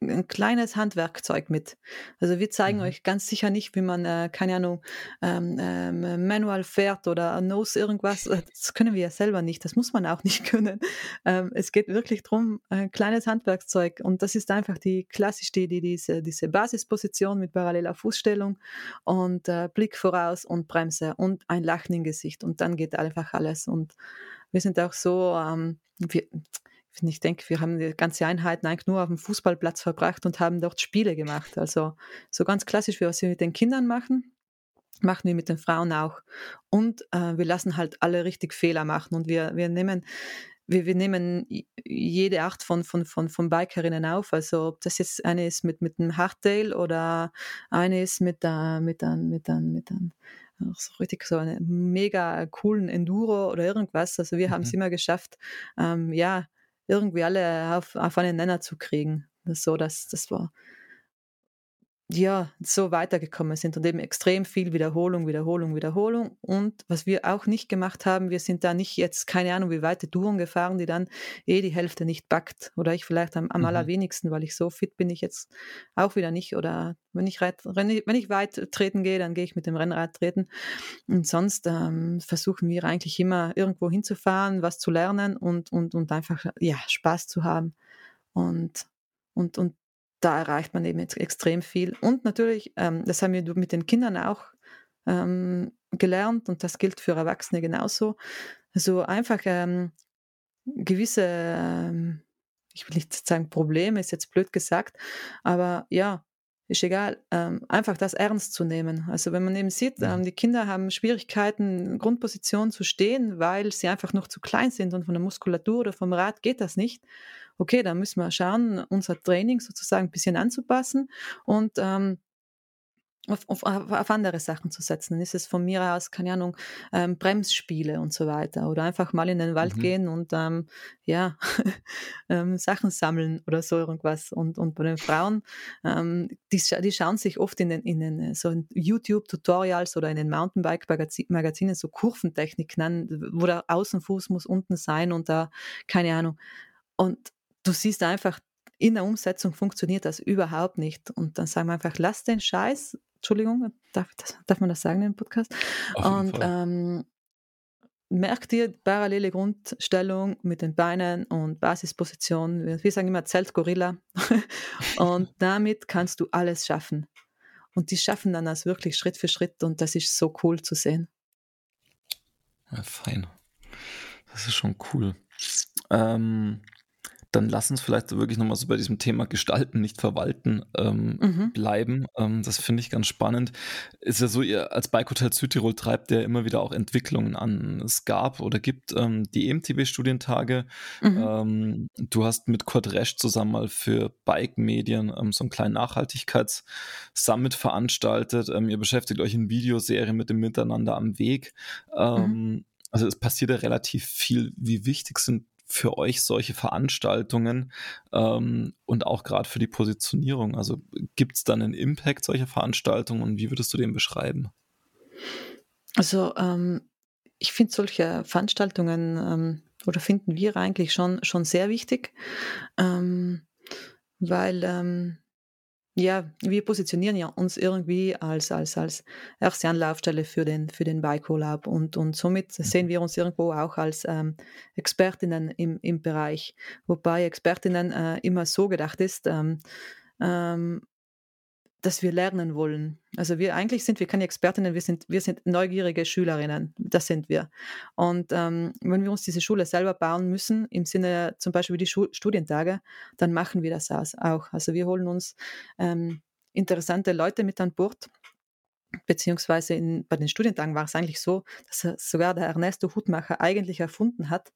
ein kleines Handwerkzeug mit. Also wir zeigen mhm. euch ganz sicher nicht, wie man, äh, keine Ahnung, ähm, ähm, Manual fährt oder Nose irgendwas. Äh, das können wir ja selber nicht. Das muss man auch [laughs] nicht können. Ähm, es geht wirklich darum, ein kleines Handwerkzeug. Und das ist einfach die klassisch die, die, diese, diese Basisposition mit paralleler Fußstellung und äh, Blick voraus und Bremse und ein Lachen im Gesicht. Und dann geht einfach alles. Und wir sind auch so, ähm, wir, ich denke, wir haben die ganze Einheiten eigentlich nur auf dem Fußballplatz verbracht und haben dort Spiele gemacht. Also so ganz klassisch, wie was wir mit den Kindern machen, machen wir mit den Frauen auch. Und äh, wir lassen halt alle richtig Fehler machen und wir, wir nehmen wir, wir nehmen jede Art von, von, von, von Bikerinnen auf. Also ob das jetzt eine ist mit, mit einem Hardtail oder eine ist mit, uh, mit einem, mit einem, mit einem so richtig so einen mega coolen Enduro oder irgendwas. Also wir mhm. haben es immer geschafft, ähm, ja, irgendwie alle auf, auf einen Nenner zu kriegen. Das so, das, das war ja, so weitergekommen sind und eben extrem viel Wiederholung, Wiederholung, Wiederholung. Und was wir auch nicht gemacht haben, wir sind da nicht jetzt, keine Ahnung, wie weite Touren gefahren, die dann eh die Hälfte nicht backt. Oder ich vielleicht am, am mhm. allerwenigsten, weil ich so fit bin ich jetzt auch wieder nicht. Oder wenn ich, reit, wenn ich weit treten gehe, dann gehe ich mit dem Rennrad treten. Und sonst ähm, versuchen wir eigentlich immer irgendwo hinzufahren, was zu lernen und, und, und einfach ja, Spaß zu haben. Und, und, und da erreicht man eben extrem viel. Und natürlich, ähm, das haben wir mit den Kindern auch ähm, gelernt und das gilt für Erwachsene genauso. Also einfach ähm, gewisse, ähm, ich will nicht sagen Probleme, ist jetzt blöd gesagt, aber ja, ist egal, ähm, einfach das ernst zu nehmen. Also wenn man eben sieht, ähm, die Kinder haben Schwierigkeiten, in Grundposition zu stehen, weil sie einfach noch zu klein sind und von der Muskulatur oder vom Rad geht das nicht. Okay, dann müssen wir schauen, unser Training sozusagen ein bisschen anzupassen und ähm, auf, auf, auf, andere Sachen zu setzen. Dann ist es von mir aus, keine Ahnung, ähm, Bremsspiele und so weiter. Oder einfach mal in den Wald mhm. gehen und ähm, ja, [laughs] ähm, Sachen sammeln oder so irgendwas. Und, und bei den Frauen, ähm, die, die schauen sich oft in den, in den äh, so YouTube-Tutorials oder in den Mountainbike-Magazinen so Kurventechniken an, wo der Außenfuß muss unten sein und da, keine Ahnung. Und du siehst einfach, in der Umsetzung funktioniert das überhaupt nicht. Und dann sagen wir einfach, lass den Scheiß, Entschuldigung, darf, das, darf man das sagen im Podcast? Und ähm, merk dir parallele Grundstellung mit den Beinen und Basisposition. Wir sagen immer Zeltgorilla. [laughs] und damit kannst du alles schaffen. Und die schaffen dann das wirklich Schritt für Schritt und das ist so cool zu sehen. Ja, fein. Das ist schon cool. Ähm, dann lass uns vielleicht wirklich nochmal so bei diesem Thema Gestalten, nicht verwalten ähm, mhm. bleiben. Ähm, das finde ich ganz spannend. Ist ja so, ihr als Bike Hotel Südtirol treibt ja immer wieder auch Entwicklungen an. Es gab oder gibt ähm, die EMTB-Studientage. Mhm. Ähm, du hast mit Kurt Resch zusammen mal für Bike-Medien ähm, so einen kleinen Nachhaltigkeits-Summit veranstaltet. Ähm, ihr beschäftigt euch in Videoserien mit dem Miteinander am Weg. Mhm. Also es passiert ja relativ viel. Wie wichtig sind für euch solche Veranstaltungen ähm, und auch gerade für die Positionierung? Also gibt es dann einen Impact solcher Veranstaltungen und wie würdest du den beschreiben? Also ähm, ich finde solche Veranstaltungen ähm, oder finden wir eigentlich schon, schon sehr wichtig, ähm, weil ähm, ja, wir positionieren ja uns irgendwie als, als, als erste Anlaufstelle für den, für den Bike Lab und, und somit mhm. sehen wir uns irgendwo auch als ähm, Expertinnen im, im Bereich, wobei Expertinnen äh, immer so gedacht ist, ähm, ähm, dass wir lernen wollen. Also wir eigentlich sind wir keine Expertinnen, wir sind, wir sind neugierige Schülerinnen. Das sind wir. Und ähm, wenn wir uns diese Schule selber bauen müssen, im Sinne zum Beispiel wie die Schu Studientage, dann machen wir das auch. Also wir holen uns ähm, interessante Leute mit an Bord beziehungsweise in, bei den Studientagen war es eigentlich so, dass sogar der Ernesto Hutmacher eigentlich erfunden hat.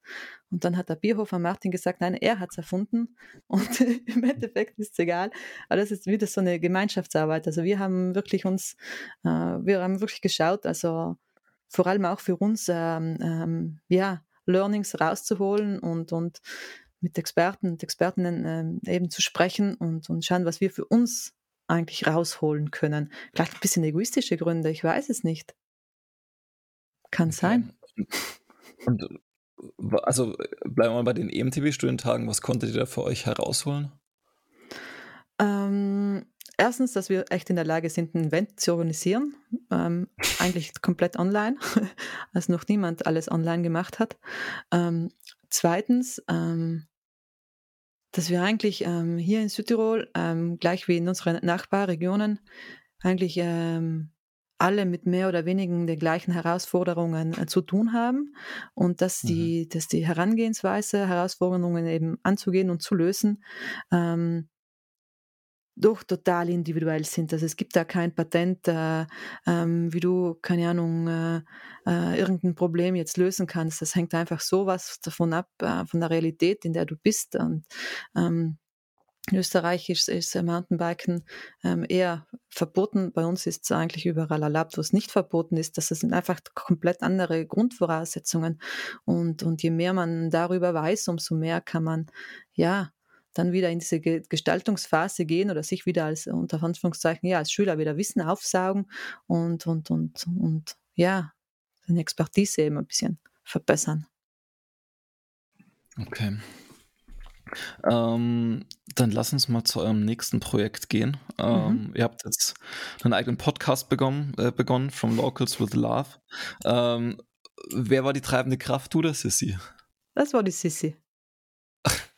Und dann hat der Bierhofer Martin gesagt, nein, er hat es erfunden. [laughs] Und im Endeffekt ist es egal. Aber das ist wieder so eine Gemeinschaftsarbeit. Also wir haben wirklich uns, äh, wir haben wirklich geschaut, also vor allem auch für uns, ähm, ähm, ja, Learnings rauszuholen und, und mit Experten und Expertinnen ähm, eben zu sprechen und, und schauen, was wir für uns eigentlich rausholen können. Vielleicht ein bisschen egoistische Gründe, ich weiß es nicht. Kann okay. sein. [laughs] Und also bleiben wir mal bei den EMTB-Studientagen. Was konntet ihr da für euch herausholen? Ähm, erstens, dass wir echt in der Lage sind, ein Event zu organisieren. Ähm, eigentlich komplett online, [laughs] als noch niemand alles online gemacht hat. Ähm, zweitens, ähm, dass wir eigentlich ähm, hier in Südtirol, ähm, gleich wie in unseren Nachbarregionen, eigentlich ähm, alle mit mehr oder weniger den gleichen Herausforderungen äh, zu tun haben und dass die, mhm. dass die Herangehensweise, Herausforderungen eben anzugehen und zu lösen, ähm, doch total individuell sind. Also es gibt da kein Patent, äh, ähm, wie du, keine Ahnung, äh, äh, irgendein Problem jetzt lösen kannst. Das hängt einfach so was davon ab, äh, von der Realität, in der du bist. Und ähm, in Österreich ist, ist Mountainbiken ähm, eher verboten. Bei uns ist es eigentlich überall erlaubt, wo es nicht verboten ist. Das sind einfach komplett andere Grundvoraussetzungen. Und, und je mehr man darüber weiß, umso mehr kann man ja dann wieder in diese Gestaltungsphase gehen oder sich wieder als unter Anführungszeichen ja als Schüler wieder Wissen aufsaugen und und und und ja seine Expertise eben ein bisschen verbessern. Okay. Ähm, dann lass uns mal zu eurem nächsten Projekt gehen. Ähm, mhm. Ihr habt jetzt einen eigenen Podcast begonnen, äh, begonnen From Locals with Love. Ähm, wer war die treibende Kraft, du oder Sissy? Das war die Sissy.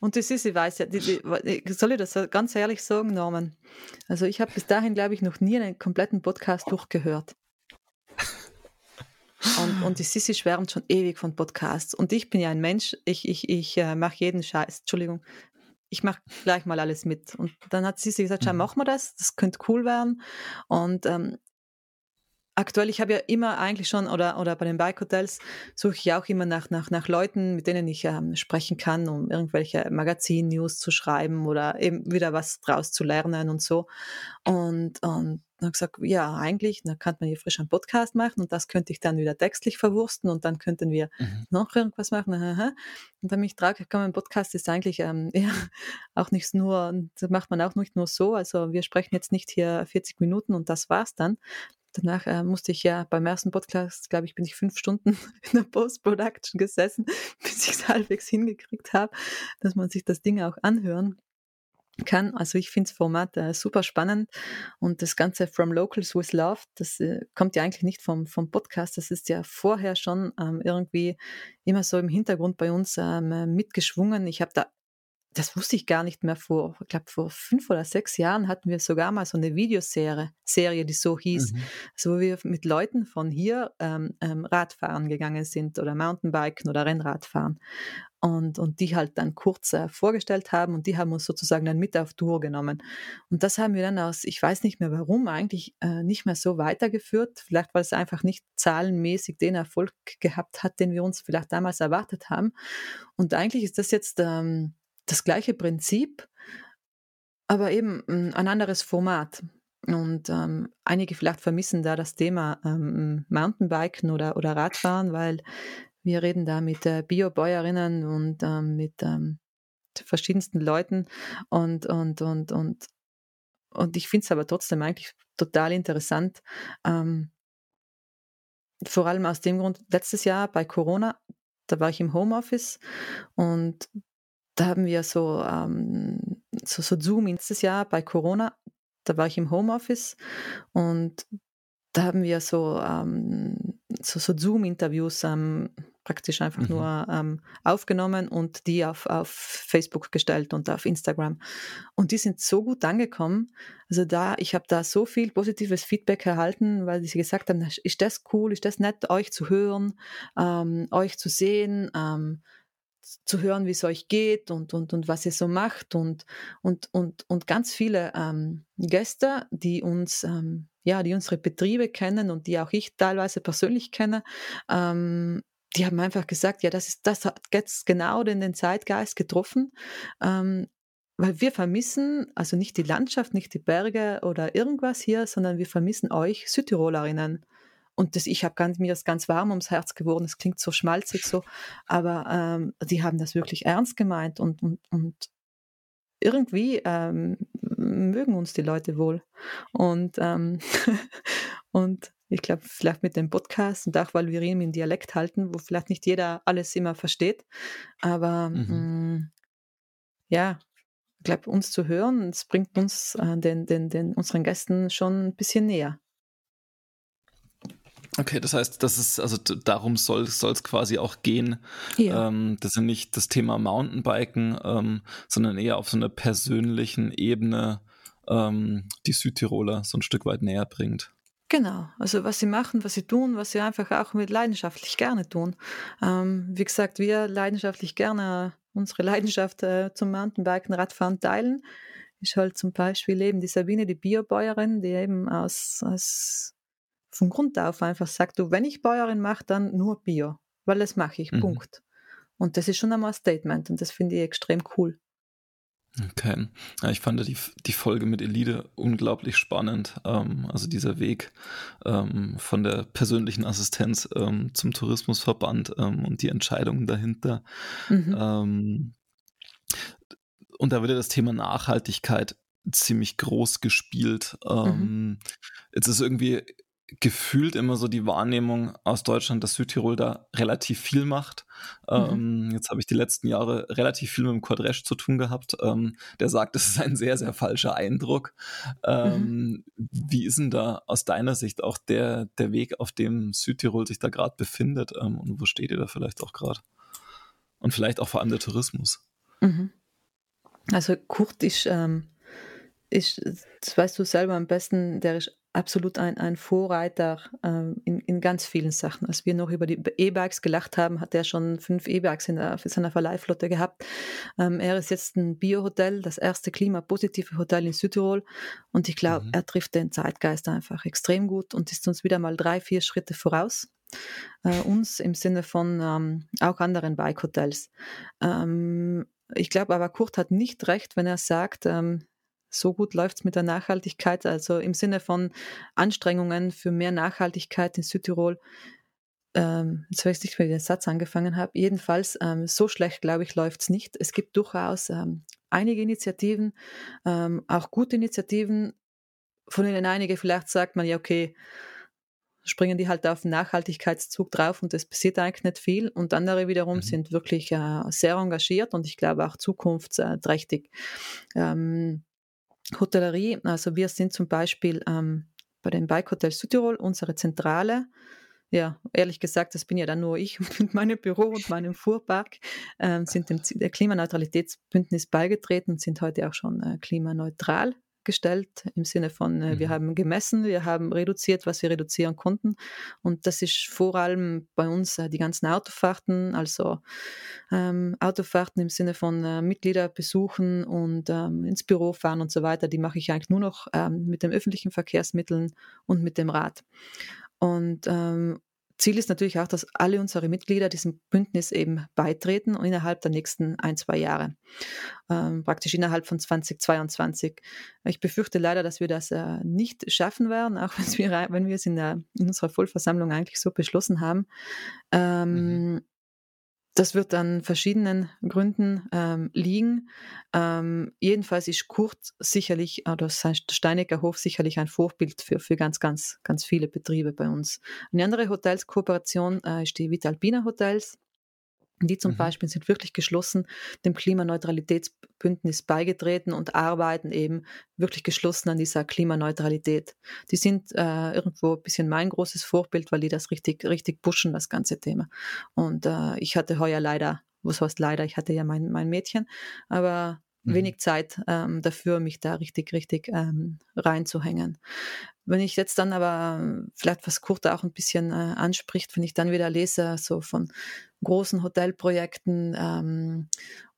Und die Sissi weiß ja, die, die, soll ich das ganz ehrlich sagen, Norman? Also ich habe bis dahin, glaube ich, noch nie einen kompletten Podcast durchgehört. Und, und die Sissi schwärmt schon ewig von Podcasts. Und ich bin ja ein Mensch, ich, ich, ich äh, mache jeden Scheiß, Entschuldigung, ich mache gleich mal alles mit. Und dann hat Sissi gesagt, schau, mhm. machen wir das, das könnte cool werden. Und ähm, aktuell, ich habe ja immer eigentlich schon, oder, oder bei den Bike-Hotels suche ich auch immer nach, nach, nach Leuten, mit denen ich ähm, sprechen kann, um irgendwelche Magazin-News zu schreiben oder eben wieder was draus zu lernen und so. Und, und dann gesagt, ja, eigentlich, dann könnte man hier frisch einen Podcast machen und das könnte ich dann wieder textlich verwursten und dann könnten wir mhm. noch irgendwas machen. Und dann mich trage, komm, ein Podcast ist eigentlich ähm, [laughs] ja, auch nicht nur, das macht man auch nicht nur so. Also wir sprechen jetzt nicht hier 40 Minuten und das war's dann, Danach äh, musste ich ja beim ersten Podcast, glaube ich, bin ich fünf Stunden [laughs] in der Post-Production gesessen, [laughs] bis ich es halbwegs hingekriegt habe, dass man sich das Ding auch anhören kann. Also ich finde das Format äh, super spannend und das Ganze From Locals with Love, das äh, kommt ja eigentlich nicht vom, vom Podcast, das ist ja vorher schon ähm, irgendwie immer so im Hintergrund bei uns ähm, mitgeschwungen. Ich habe da das wusste ich gar nicht mehr vor, ich glaube vor fünf oder sechs Jahren hatten wir sogar mal so eine Videoserie, Serie, die so hieß, mhm. also wo wir mit Leuten von hier ähm, ähm, Radfahren gegangen sind oder Mountainbiken oder Rennradfahren und, und die halt dann kurz äh, vorgestellt haben und die haben uns sozusagen dann mit auf Tour genommen. Und das haben wir dann aus, ich weiß nicht mehr warum, eigentlich äh, nicht mehr so weitergeführt, vielleicht weil es einfach nicht zahlenmäßig den Erfolg gehabt hat, den wir uns vielleicht damals erwartet haben. Und eigentlich ist das jetzt... Ähm, das gleiche Prinzip, aber eben hm, ein anderes Format. Und ähm, einige vielleicht vermissen da das Thema ähm, Mountainbiken oder, oder Radfahren, weil wir reden da mit äh, Biobäuerinnen und ähm, mit ähm, verschiedensten Leuten und, und, und, und, und ich finde es aber trotzdem eigentlich total interessant. Ähm, vor allem aus dem Grund, letztes Jahr bei Corona, da war ich im Homeoffice und da haben wir so, ähm, so, so Zoom letztes Jahr bei Corona, da war ich im Homeoffice und da haben wir so, ähm, so, so Zoom-Interviews ähm, praktisch einfach mhm. nur ähm, aufgenommen und die auf, auf Facebook gestellt und auf Instagram. Und die sind so gut angekommen. Also da, ich habe da so viel positives Feedback erhalten, weil sie gesagt haben, ist das cool, ist das nett, euch zu hören, ähm, euch zu sehen. Ähm, zu hören, wie es euch geht und, und, und was ihr so macht und, und, und, und ganz viele ähm, Gäste, die uns ähm, ja, die unsere Betriebe kennen und die auch ich teilweise persönlich kenne, ähm, die haben einfach gesagt, ja, das ist, das hat jetzt genau den, den Zeitgeist getroffen. Ähm, weil wir vermissen also nicht die Landschaft, nicht die Berge oder irgendwas hier, sondern wir vermissen euch Südtirolerinnen. Und das, ich habe ganz, mir das ganz warm ums Herz geworden. Es klingt so schmalzig so, aber ähm, die haben das wirklich ernst gemeint und, und, und irgendwie ähm, mögen uns die Leute wohl. Und, ähm, [laughs] und ich glaube, vielleicht mit dem Podcast und auch, weil wir ihn im Dialekt halten, wo vielleicht nicht jeder alles immer versteht. Aber mhm. mh, mm, ja, ich glaube, uns zu hören, es bringt uns äh, den, den, den, unseren Gästen schon ein bisschen näher. Okay, das heißt, das ist, also darum soll es quasi auch gehen. Ja. Ähm, dass er nicht das Thema Mountainbiken, ähm, sondern eher auf so einer persönlichen Ebene ähm, die Südtiroler so ein Stück weit näher bringt. Genau, also was sie machen, was sie tun, was sie einfach auch mit leidenschaftlich gerne tun. Ähm, wie gesagt, wir leidenschaftlich gerne unsere Leidenschaft äh, zum Mountainbiken, Radfahren teilen. Ich halt zum Beispiel eben die Sabine, die Biobäuerin, die eben aus, aus von Grund auf einfach sagt, du, wenn ich Bäuerin mache, dann nur Bio, weil das mache ich, mhm. Punkt. Und das ist schon einmal ein Statement und das finde ich extrem cool. Okay. Ja, ich fand die, die Folge mit Elide unglaublich spannend. Ähm, also dieser Weg ähm, von der persönlichen Assistenz ähm, zum Tourismusverband ähm, und die Entscheidungen dahinter. Mhm. Ähm, und da wird ja das Thema Nachhaltigkeit ziemlich groß gespielt. Mhm. Ähm, jetzt ist irgendwie gefühlt immer so die Wahrnehmung aus Deutschland, dass Südtirol da relativ viel macht. Mhm. Ähm, jetzt habe ich die letzten Jahre relativ viel mit dem Kurt Resch zu tun gehabt. Ähm, der sagt, es ist ein sehr, sehr falscher Eindruck. Ähm, mhm. Wie ist denn da aus deiner Sicht auch der, der Weg, auf dem Südtirol sich da gerade befindet? Ähm, und wo steht ihr da vielleicht auch gerade? Und vielleicht auch vor allem der Tourismus. Mhm. Also Kurt ist, ähm, ist, das weißt du selber am besten, der ist absolut ein, ein Vorreiter ähm, in, in ganz vielen Sachen. Als wir noch über die E-Bikes gelacht haben, hat er schon fünf E-Bikes in, in seiner Verleihflotte gehabt. Ähm, er ist jetzt ein Bio-Hotel, das erste klimapositive Hotel in Südtirol. Und ich glaube, mhm. er trifft den Zeitgeist einfach extrem gut und ist uns wieder mal drei, vier Schritte voraus. Äh, uns im Sinne von ähm, auch anderen Bike-Hotels. Ähm, ich glaube aber, Kurt hat nicht recht, wenn er sagt, ähm, so gut läuft es mit der Nachhaltigkeit, also im Sinne von Anstrengungen für mehr Nachhaltigkeit in Südtirol. Ähm, jetzt weiß ich nicht, wie ich den Satz angefangen habe. Jedenfalls, ähm, so schlecht, glaube ich, läuft es nicht. Es gibt durchaus ähm, einige Initiativen, ähm, auch gute Initiativen, von denen einige vielleicht sagt man, ja, okay, springen die halt auf den Nachhaltigkeitszug drauf und das passiert eigentlich nicht viel. Und andere wiederum mhm. sind wirklich äh, sehr engagiert und ich glaube auch zukunftsträchtig. Ähm, Hotellerie, also wir sind zum Beispiel ähm, bei den Bike Hotel Südtirol, unsere Zentrale. Ja, ehrlich gesagt, das bin ja dann nur ich [laughs] mit meinem Büro und meinem Fuhrpark, ähm, sind dem Klimaneutralitätsbündnis beigetreten und sind heute auch schon äh, klimaneutral gestellt im Sinne von, äh, mhm. wir haben gemessen, wir haben reduziert, was wir reduzieren konnten. Und das ist vor allem bei uns äh, die ganzen Autofahrten, also ähm, Autofahrten im Sinne von äh, Mitglieder besuchen und ähm, ins Büro fahren und so weiter, die mache ich eigentlich nur noch ähm, mit den öffentlichen Verkehrsmitteln und mit dem Rad. Und ähm, Ziel ist natürlich auch, dass alle unsere Mitglieder diesem Bündnis eben beitreten und innerhalb der nächsten ein, zwei Jahre, ähm, praktisch innerhalb von 2022. Ich befürchte leider, dass wir das äh, nicht schaffen werden, auch [laughs] wenn wir, wenn wir es in, der, in unserer Vollversammlung eigentlich so beschlossen haben. Ähm, mhm. Das wird an verschiedenen Gründen ähm, liegen. Ähm, jedenfalls ist Kurt sicherlich, oder sein Steinecker Hof sicherlich ein Vorbild für, für ganz, ganz, ganz viele Betriebe bei uns. Eine andere Hotelskooperation äh, ist die Vitalpina Hotels. Die zum mhm. Beispiel sind wirklich geschlossen dem Klimaneutralitätsbündnis beigetreten und arbeiten eben wirklich geschlossen an dieser Klimaneutralität. Die sind äh, irgendwo ein bisschen mein großes Vorbild, weil die das richtig, richtig pushen, das ganze Thema. Und äh, ich hatte heuer leider, was heißt leider, ich hatte ja mein, mein Mädchen, aber mhm. wenig Zeit ähm, dafür, mich da richtig, richtig ähm, reinzuhängen. Wenn ich jetzt dann aber vielleicht was Kurt auch ein bisschen äh, anspricht, wenn ich dann wieder lese, so von großen Hotelprojekten ähm,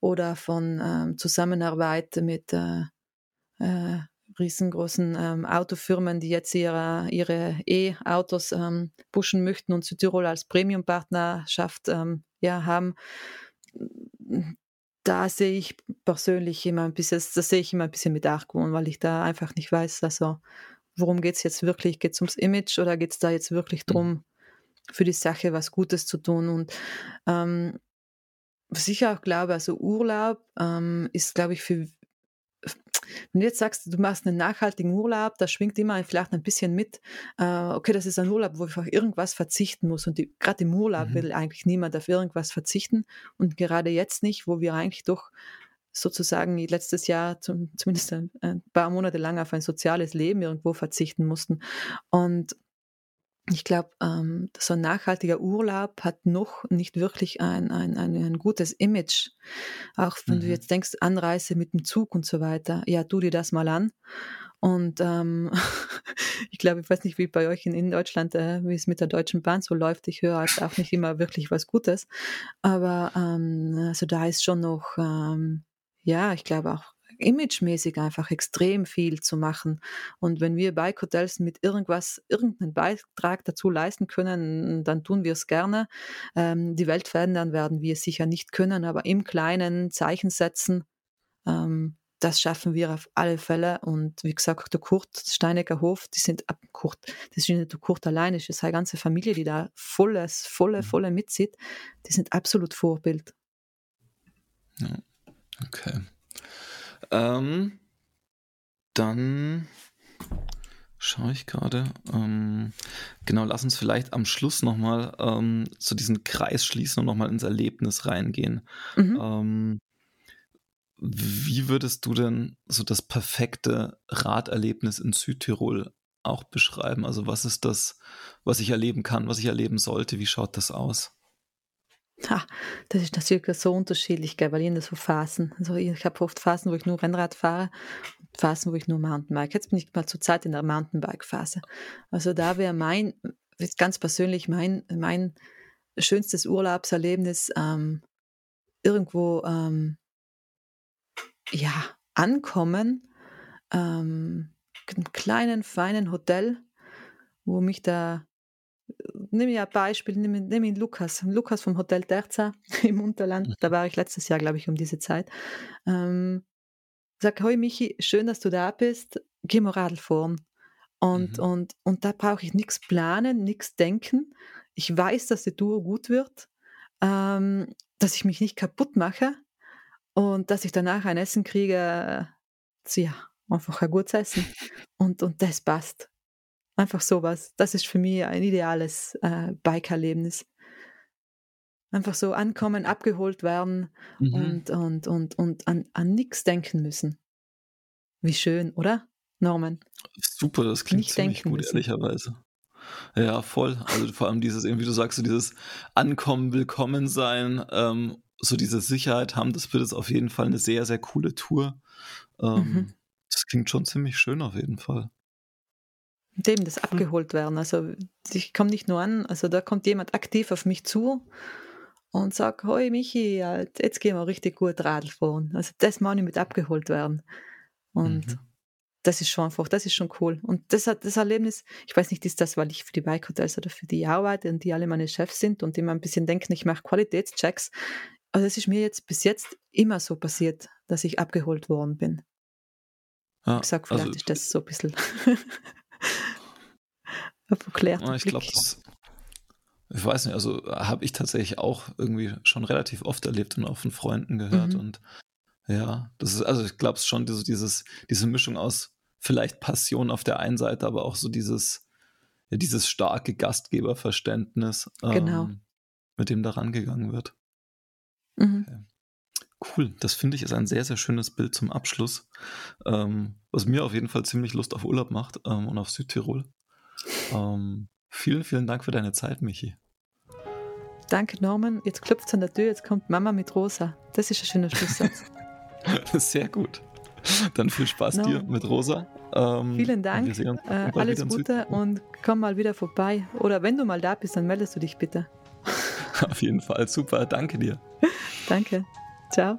oder von ähm, Zusammenarbeit mit äh, äh, riesengroßen ähm, Autofirmen, die jetzt ihre, ihre E-Autos ähm, pushen möchten und Südtirol als Premium-Partnerschaft ähm, ja, haben. Da sehe ich persönlich immer ein bisschen, das sehe ich immer ein bisschen mit Argwohn, weil ich da einfach nicht weiß, also worum geht es jetzt wirklich? Geht es ums Image oder geht es da jetzt wirklich mhm. Für die Sache was Gutes zu tun? Und ähm, was ich auch glaube, also Urlaub ähm, ist, glaube ich, für wenn du jetzt sagst, du machst einen nachhaltigen Urlaub, da schwingt immer vielleicht ein bisschen mit, äh, okay, das ist ein Urlaub, wo ich auf irgendwas verzichten muss. Und gerade im Urlaub mhm. will eigentlich niemand auf irgendwas verzichten. Und gerade jetzt nicht, wo wir eigentlich doch sozusagen letztes Jahr zum, zumindest ein, ein, paar Monate lang auf ein soziales Leben irgendwo verzichten mussten. Und ich glaube, ähm, so ein nachhaltiger Urlaub hat noch nicht wirklich ein, ein, ein, ein gutes Image. Auch wenn mhm. du jetzt denkst, Anreise mit dem Zug und so weiter. Ja, tu dir das mal an. Und ähm, [laughs] ich glaube, ich weiß nicht, wie bei euch in, in Deutschland, äh, wie es mit der Deutschen Bahn so läuft. Ich höre halt auch nicht immer wirklich was Gutes. Aber ähm, also da ist schon noch, ähm, ja, ich glaube auch imagemäßig einfach extrem viel zu machen. Und wenn wir Bike Hotels mit irgendwas, irgendeinen Beitrag dazu leisten können, dann tun wir es gerne. Ähm, die Welt verändern werden wir sicher nicht können, aber im kleinen Zeichen setzen, ähm, das schaffen wir auf alle Fälle. Und wie gesagt, der Kurt Steinecker Hof, die sind ab Kurt, das ist nicht der Kurt allein, es ist eine ganze Familie, die da volles, volle, mhm. volle mitzieht. Die sind absolut Vorbild. Okay. Ähm, dann schaue ich gerade. Ähm, genau, lass uns vielleicht am Schluss nochmal ähm, zu diesen Kreis schließen und nochmal ins Erlebnis reingehen. Mhm. Ähm, wie würdest du denn so das perfekte Raderlebnis in Südtirol auch beschreiben? Also was ist das, was ich erleben kann, was ich erleben sollte? Wie schaut das aus? Ha, das ist natürlich so unterschiedlich, gell, weil ich in so Phasen, also ich habe oft Phasen, wo ich nur Rennrad fahre und Phasen, wo ich nur Mountainbike. Jetzt bin ich mal zur Zeit in der Mountainbike-Phase. Also da wäre mein, ganz persönlich mein, mein schönstes Urlaubserlebnis ähm, irgendwo ähm, ja, ankommen, ähm, einem kleinen, feinen Hotel, wo mich da Nimm ja ein Beispiel, nimm, nimm ihn Lukas, Lukas vom Hotel Terza [laughs] im Unterland, da war ich letztes Jahr, glaube ich, um diese Zeit. Ähm, sag, hoi Michi, schön, dass du da bist, geh mal Radl fahren. Und, mhm. und, und da brauche ich nichts planen, nichts denken. Ich weiß, dass die Tour gut wird, ähm, dass ich mich nicht kaputt mache und dass ich danach ein Essen kriege, ja, einfach ein gutes Essen. [laughs] Und, und das passt. Einfach sowas. Das ist für mich ein ideales äh, Bike-Erlebnis. Einfach so ankommen, abgeholt werden mhm. und, und, und, und an, an nichts denken müssen. Wie schön, oder, Norman? Super, das klingt Nicht ziemlich gut, müssen. ehrlicherweise. Ja, voll. Also vor allem dieses, wie du sagst, so dieses Ankommen, Willkommen sein, ähm, so diese Sicherheit haben, das wird jetzt auf jeden Fall eine sehr, sehr coole Tour. Ähm, mhm. Das klingt schon ziemlich schön auf jeden Fall. Dem das hm. abgeholt werden. Also ich komme nicht nur an, also da kommt jemand aktiv auf mich zu und sagt, hoi Michi, jetzt gehen wir richtig gut Radl fahren. Also das meine ich mit abgeholt werden. Und mhm. das ist schon einfach, das ist schon cool. Und das hat das Erlebnis, ich weiß nicht, ist das, weil ich für die Bike Hotels oder für die arbeite und die alle meine Chefs sind und immer ein bisschen denken, ich mache Qualitätschecks. Also es ist mir jetzt bis jetzt immer so passiert, dass ich abgeholt worden bin. Ja, ich sag, vielleicht also, ist das so ein bisschen [laughs] verklärt. Ich glaube, ich weiß nicht, also habe ich tatsächlich auch irgendwie schon relativ oft erlebt und auch von Freunden gehört. Mhm. Und ja, das ist, also ich glaube es schon, diese, dieses, diese Mischung aus vielleicht Passion auf der einen Seite, aber auch so dieses, ja, dieses starke Gastgeberverständnis, genau. ähm, mit dem da rangegangen wird. Mhm. Okay. Cool, das finde ich ist ein sehr, sehr schönes Bild zum Abschluss, ähm, was mir auf jeden Fall ziemlich Lust auf Urlaub macht ähm, und auf Südtirol. Ähm, vielen, vielen Dank für deine Zeit, Michi. Danke, Norman. Jetzt klopft es an der Tür, jetzt kommt Mama mit Rosa. Das ist ein schöner Schlusssatz. [laughs] Sehr gut. Dann viel Spaß no. dir mit Rosa. Ähm, Vielen Dank. Äh, alles Gute und komm mal wieder vorbei. Oder wenn du mal da bist, dann meldest du dich bitte. [laughs] Auf jeden Fall. Super. Danke dir. [laughs] Danke. Ciao.